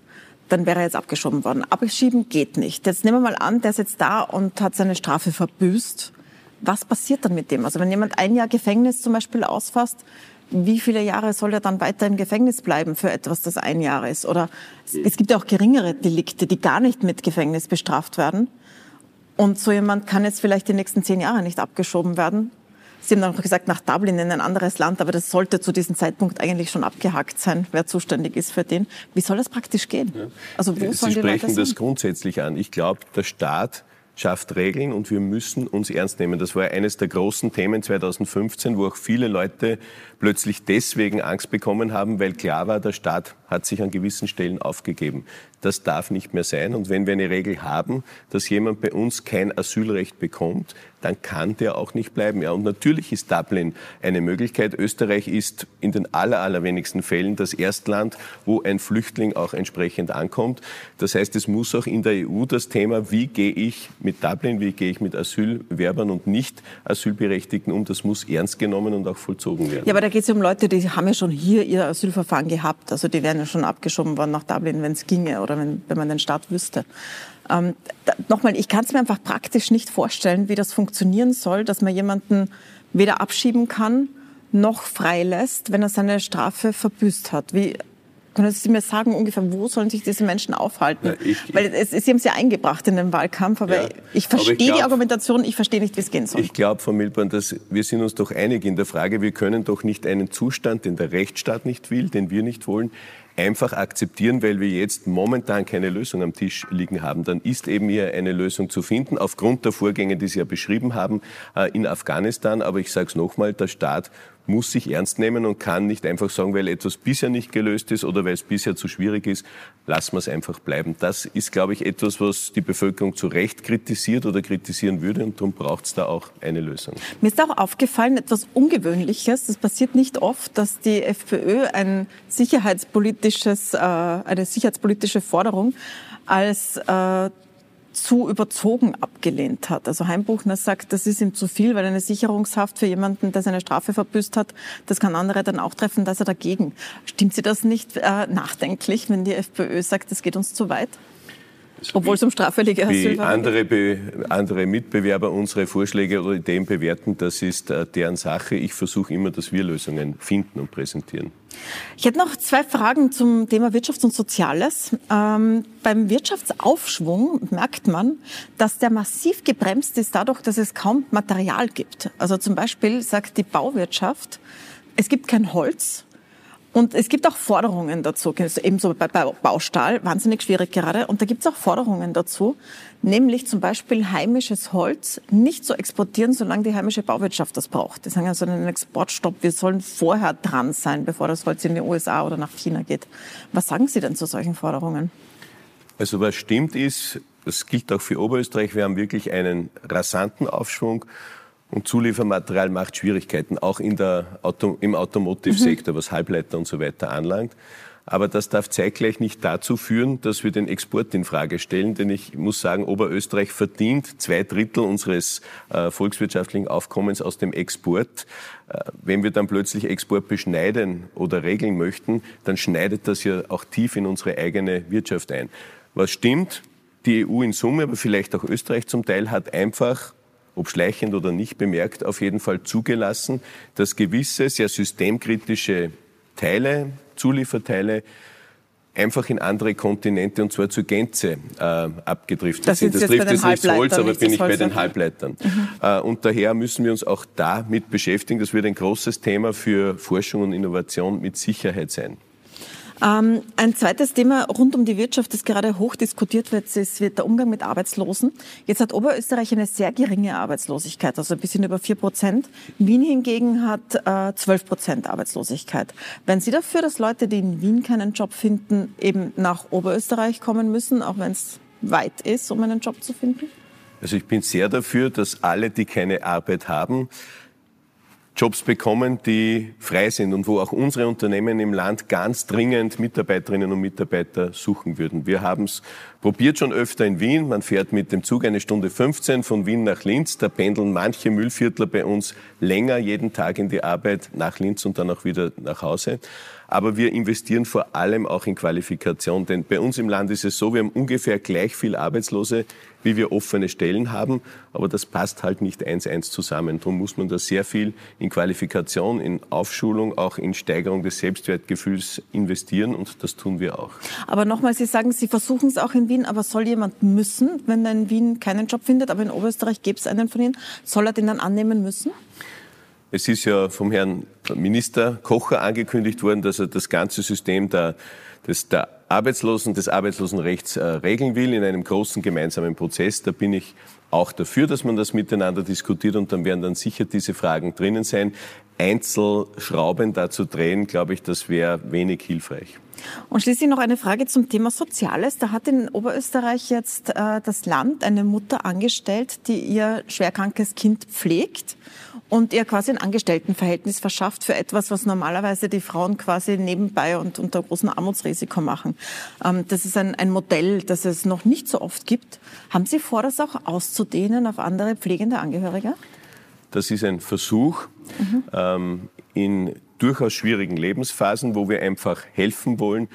S1: dann wäre er jetzt abgeschoben worden. Abschieben geht nicht. Jetzt nehmen wir mal an, der ist jetzt da und hat seine Strafe verbüßt. Was passiert dann mit dem? Also wenn jemand ein Jahr Gefängnis zum Beispiel ausfasst, wie viele Jahre soll er dann weiter im Gefängnis bleiben für etwas, das ein Jahr ist? Oder es gibt ja auch geringere Delikte, die gar nicht mit Gefängnis bestraft werden. Und so jemand kann jetzt vielleicht die nächsten zehn Jahre nicht abgeschoben werden. Sie haben dann noch gesagt, nach Dublin in ein anderes Land, aber das sollte zu diesem Zeitpunkt eigentlich schon abgehakt sein, wer zuständig ist für den. Wie soll das praktisch gehen?
S5: Also wo Sie sprechen das grundsätzlich an. Ich glaube, der Staat schafft Regeln und wir müssen uns ernst nehmen. Das war eines der großen Themen 2015, wo auch viele Leute plötzlich deswegen Angst bekommen haben, weil klar war, der Staat hat sich an gewissen Stellen aufgegeben. Das darf nicht mehr sein. Und wenn wir eine Regel haben, dass jemand bei uns kein Asylrecht bekommt, dann kann der auch nicht bleiben. Ja, und natürlich ist Dublin eine Möglichkeit. Österreich ist in den aller, allerwenigsten Fällen das Erstland, wo ein Flüchtling auch entsprechend ankommt. Das heißt, es muss auch in der EU das Thema, wie gehe ich mit Dublin, wie gehe ich mit Asylwerbern und nicht Asylberechtigten um, das muss ernst genommen und auch vollzogen werden.
S1: Ja, aber da geht es um Leute, die haben ja schon hier ihr Asylverfahren gehabt. Also die wären ja schon abgeschoben worden nach Dublin, wenn es ginge oder wenn, wenn man den Staat wüsste. Ähm, Nochmal, ich kann es mir einfach praktisch nicht vorstellen, wie das funktionieren soll, dass man jemanden weder abschieben kann noch freilässt, wenn er seine Strafe verbüßt hat. Wie, können Sie mir sagen, ungefähr, wo sollen sich diese Menschen aufhalten? Ja, ich, Weil es, Sie haben es ja eingebracht in den Wahlkampf, aber ja, ich verstehe aber ich glaub, die Argumentation, ich verstehe nicht, wie es gehen soll.
S5: Ich glaube, Frau Milborn, dass wir sind uns doch einig in der Frage, wir können doch nicht einen Zustand, den der Rechtsstaat nicht will, den wir nicht wollen, einfach akzeptieren, weil wir jetzt momentan keine Lösung am Tisch liegen haben. Dann ist eben hier eine Lösung zu finden, aufgrund der Vorgänge, die Sie ja beschrieben haben, äh, in Afghanistan. Aber ich sage es nochmal, der Staat muss sich ernst nehmen und kann nicht einfach sagen, weil etwas bisher nicht gelöst ist oder weil es bisher zu schwierig ist, lassen wir es einfach bleiben. Das ist, glaube ich, etwas, was die Bevölkerung zu Recht kritisiert oder kritisieren würde und darum braucht es da auch eine Lösung.
S1: Mir ist auch aufgefallen, etwas Ungewöhnliches, das passiert nicht oft, dass die FPÖ ein sicherheitspolitisches, äh, eine sicherheitspolitische Forderung als äh, zu überzogen abgelehnt hat. Also Heimbuchner sagt, das ist ihm zu viel, weil eine Sicherungshaft für jemanden, der seine Strafe verbüßt hat, das kann andere dann auch treffen, da ist er dagegen. Stimmt Sie das nicht äh, nachdenklich, wenn die FPÖ sagt, das geht uns zu weit? Also Obwohl es um straffällige
S5: Asyl war. Andere, andere Mitbewerber unsere Vorschläge oder Ideen bewerten, das ist äh, deren Sache. Ich versuche immer, dass wir Lösungen finden und präsentieren.
S1: Ich hätte noch zwei Fragen zum Thema Wirtschaft und Soziales. Ähm, beim Wirtschaftsaufschwung merkt man, dass der massiv gebremst ist dadurch, dass es kaum Material gibt. Also zum Beispiel sagt die Bauwirtschaft, es gibt kein Holz, und es gibt auch Forderungen dazu, ebenso bei Baustahl, wahnsinnig schwierig gerade. Und da gibt es auch Forderungen dazu, nämlich zum Beispiel heimisches Holz nicht zu exportieren, solange die heimische Bauwirtschaft das braucht. Die sagen also einen Exportstopp, wir sollen vorher dran sein, bevor das Holz in die USA oder nach China geht. Was sagen Sie denn zu solchen Forderungen?
S5: Also was stimmt ist, das gilt auch für Oberösterreich, wir haben wirklich einen rasanten Aufschwung. Und Zuliefermaterial macht Schwierigkeiten, auch in der Auto, im Automotive-Sektor, was Halbleiter und so weiter anlangt. Aber das darf zeitgleich nicht dazu führen, dass wir den Export in Frage stellen. Denn ich muss sagen, Oberösterreich verdient zwei Drittel unseres äh, volkswirtschaftlichen Aufkommens aus dem Export. Äh, wenn wir dann plötzlich Export beschneiden oder regeln möchten, dann schneidet das ja auch tief in unsere eigene Wirtschaft ein. Was stimmt? Die EU in Summe, aber vielleicht auch Österreich zum Teil, hat einfach ob schleichend oder nicht bemerkt, auf jeden Fall zugelassen, dass gewisse sehr systemkritische Teile, Zulieferteile, einfach in andere Kontinente und zwar zur Gänze äh, abgedriftet das sind. Das trifft jetzt nicht Holz, aber bin ich bei den Halbleitern. Mhm. Äh, und daher müssen wir uns auch damit beschäftigen. Das wird ein großes Thema für Forschung und Innovation mit Sicherheit sein.
S1: Ähm, ein zweites Thema rund um die Wirtschaft, das gerade hoch diskutiert wird, ist wird der Umgang mit Arbeitslosen. Jetzt hat Oberösterreich eine sehr geringe Arbeitslosigkeit, also ein bisschen über vier Prozent. Wien hingegen hat äh, zwölf äh, Prozent Arbeitslosigkeit. Wären Sie dafür, dass Leute, die in Wien keinen Job finden, eben nach Oberösterreich kommen müssen, auch wenn es weit ist, um einen Job zu finden?
S5: Also ich bin sehr dafür, dass alle, die keine Arbeit haben, Jobs bekommen, die frei sind und wo auch unsere Unternehmen im Land ganz dringend Mitarbeiterinnen und Mitarbeiter suchen würden. Wir haben es probiert schon öfter in Wien. Man fährt mit dem Zug eine Stunde 15 von Wien nach Linz. Da pendeln manche Müllviertler bei uns länger jeden Tag in die Arbeit nach Linz und dann auch wieder nach Hause. Aber wir investieren vor allem auch in Qualifikation, denn bei uns im Land ist es so, wir haben ungefähr gleich viel Arbeitslose, wie wir offene Stellen haben, aber das passt halt nicht eins eins zusammen. Darum muss man da sehr viel in Qualifikation, in Aufschulung, auch in Steigerung des Selbstwertgefühls investieren und das tun wir auch.
S1: Aber nochmal, Sie sagen, Sie versuchen es auch in Wien, aber soll jemand müssen, wenn er in Wien keinen Job findet, aber in Oberösterreich gäbe es einen von Ihnen, soll er den dann annehmen müssen?
S5: Es ist ja vom Herrn Minister Kocher angekündigt worden, dass er das ganze System der, des, der Arbeitslosen, des Arbeitslosenrechts äh, regeln will in einem großen gemeinsamen Prozess. Da bin ich auch dafür, dass man das miteinander diskutiert und dann werden dann sicher diese Fragen drinnen sein. Einzelschrauben da zu drehen, glaube ich, das wäre wenig hilfreich.
S1: Und schließlich noch eine Frage zum Thema Soziales. Da hat in Oberösterreich jetzt äh, das Land eine Mutter angestellt, die ihr schwerkrankes Kind pflegt und ihr quasi ein Angestelltenverhältnis verschafft für etwas, was normalerweise die Frauen quasi nebenbei und unter großem Armutsrisiko machen. Ähm, das ist ein, ein Modell, das es noch nicht so oft gibt. Haben Sie vor, das auch auszudehnen auf andere pflegende Angehörige?
S5: Das ist ein Versuch mhm. ähm, in durchaus schwierigen Lebensphasen, wo wir einfach helfen wollen.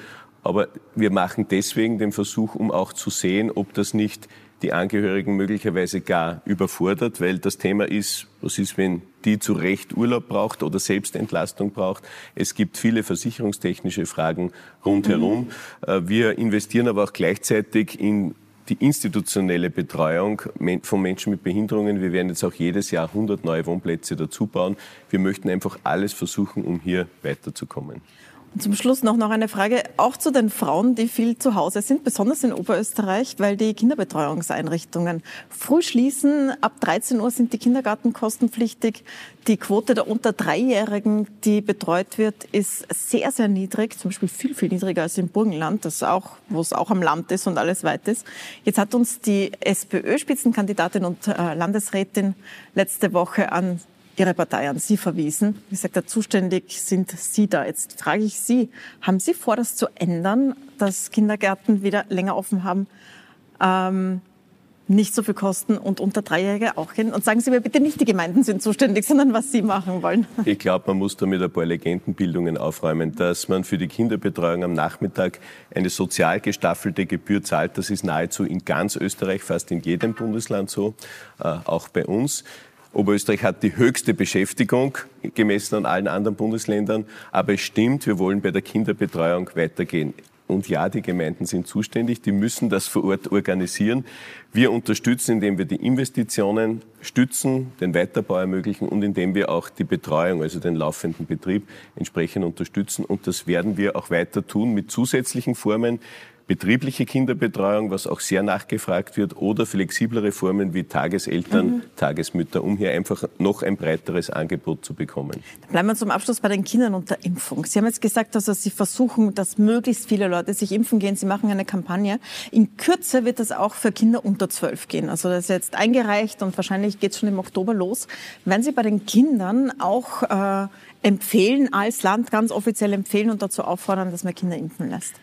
S5: Aber wir machen deswegen den Versuch, um auch zu sehen, ob das nicht die Angehörigen möglicherweise gar überfordert, weil das Thema ist, was ist, wenn die zu Recht Urlaub braucht oder Selbstentlastung braucht. Es gibt viele versicherungstechnische Fragen rundherum. Mhm. Wir investieren aber auch gleichzeitig in die institutionelle Betreuung von Menschen mit Behinderungen. Wir werden jetzt auch jedes Jahr 100 neue Wohnplätze dazu bauen. Wir möchten einfach alles versuchen, um hier weiterzukommen.
S1: Zum Schluss noch, noch eine Frage, auch zu den Frauen, die viel zu Hause sind, besonders in Oberösterreich, weil die Kinderbetreuungseinrichtungen früh schließen. Ab 13 Uhr sind die Kindergarten kostenpflichtig. Die Quote der unter Dreijährigen, die betreut wird, ist sehr, sehr niedrig, zum Beispiel viel, viel niedriger als im Burgenland, das auch, wo es auch am Land ist und alles weit ist. Jetzt hat uns die SPÖ-Spitzenkandidatin und äh, Landesrätin letzte Woche an Ihre Partei an Sie verwiesen. Wie gesagt, da zuständig sind Sie da. Jetzt frage ich Sie, haben Sie vor, das zu ändern, dass Kindergärten wieder länger offen haben? Ähm, nicht so viel kosten und unter Dreijährige auch gehen. Und sagen Sie mir bitte nicht, die Gemeinden sind zuständig, sondern was Sie machen wollen.
S5: Ich glaube, man muss damit ein paar Legendenbildungen aufräumen, dass man für die Kinderbetreuung am Nachmittag eine sozial gestaffelte Gebühr zahlt. Das ist nahezu in ganz Österreich, fast in jedem Bundesland so, äh, auch bei uns. Oberösterreich hat die höchste Beschäftigung gemessen an allen anderen Bundesländern. Aber es stimmt, wir wollen bei der Kinderbetreuung weitergehen. Und ja, die Gemeinden sind zuständig, die müssen das vor Ort organisieren. Wir unterstützen, indem wir die Investitionen stützen, den Weiterbau ermöglichen und indem wir auch die Betreuung, also den laufenden Betrieb entsprechend unterstützen. Und das werden wir auch weiter tun mit zusätzlichen Formen betriebliche Kinderbetreuung, was auch sehr nachgefragt wird, oder flexiblere Formen wie Tageseltern, mhm. Tagesmütter, um hier einfach noch ein breiteres Angebot zu bekommen.
S1: Dann bleiben wir zum Abschluss bei den Kindern und der Impfung. Sie haben jetzt gesagt, dass Sie versuchen, dass möglichst viele Leute sich impfen gehen. Sie machen eine Kampagne. In Kürze wird das auch für Kinder unter zwölf gehen. Also das ist jetzt eingereicht und wahrscheinlich geht es schon im Oktober los. Werden Sie bei den Kindern auch äh, empfehlen, als Land ganz offiziell empfehlen und dazu auffordern, dass man Kinder impfen lässt?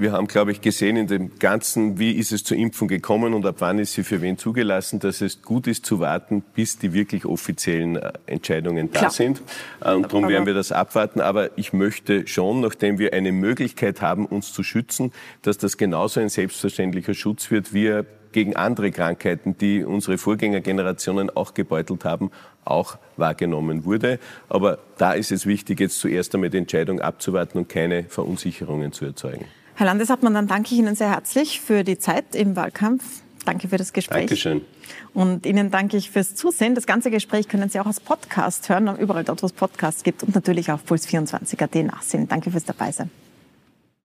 S5: Wir haben, glaube ich, gesehen in dem Ganzen, wie ist es zur Impfung gekommen und ab wann ist sie für wen zugelassen, dass es gut ist zu warten, bis die wirklich offiziellen äh, Entscheidungen da Klar. sind. Äh, und darum werden wir das abwarten. Aber ich möchte schon, nachdem wir eine Möglichkeit haben, uns zu schützen, dass das genauso ein selbstverständlicher Schutz wird, wie er gegen andere Krankheiten, die unsere Vorgängergenerationen auch gebeutelt haben, auch wahrgenommen wurde. Aber da ist es wichtig, jetzt zuerst einmal die Entscheidung abzuwarten und keine Verunsicherungen zu erzeugen.
S1: Herr Landeshauptmann, dann danke ich Ihnen sehr herzlich für die Zeit im Wahlkampf. Danke für das Gespräch.
S5: Dankeschön.
S1: Und Ihnen danke ich fürs Zusehen. Das ganze Gespräch können Sie auch als Podcast hören, überall dort, wo es Podcasts gibt und natürlich auf Puls24.at nachsehen. Danke fürs Dabeisein.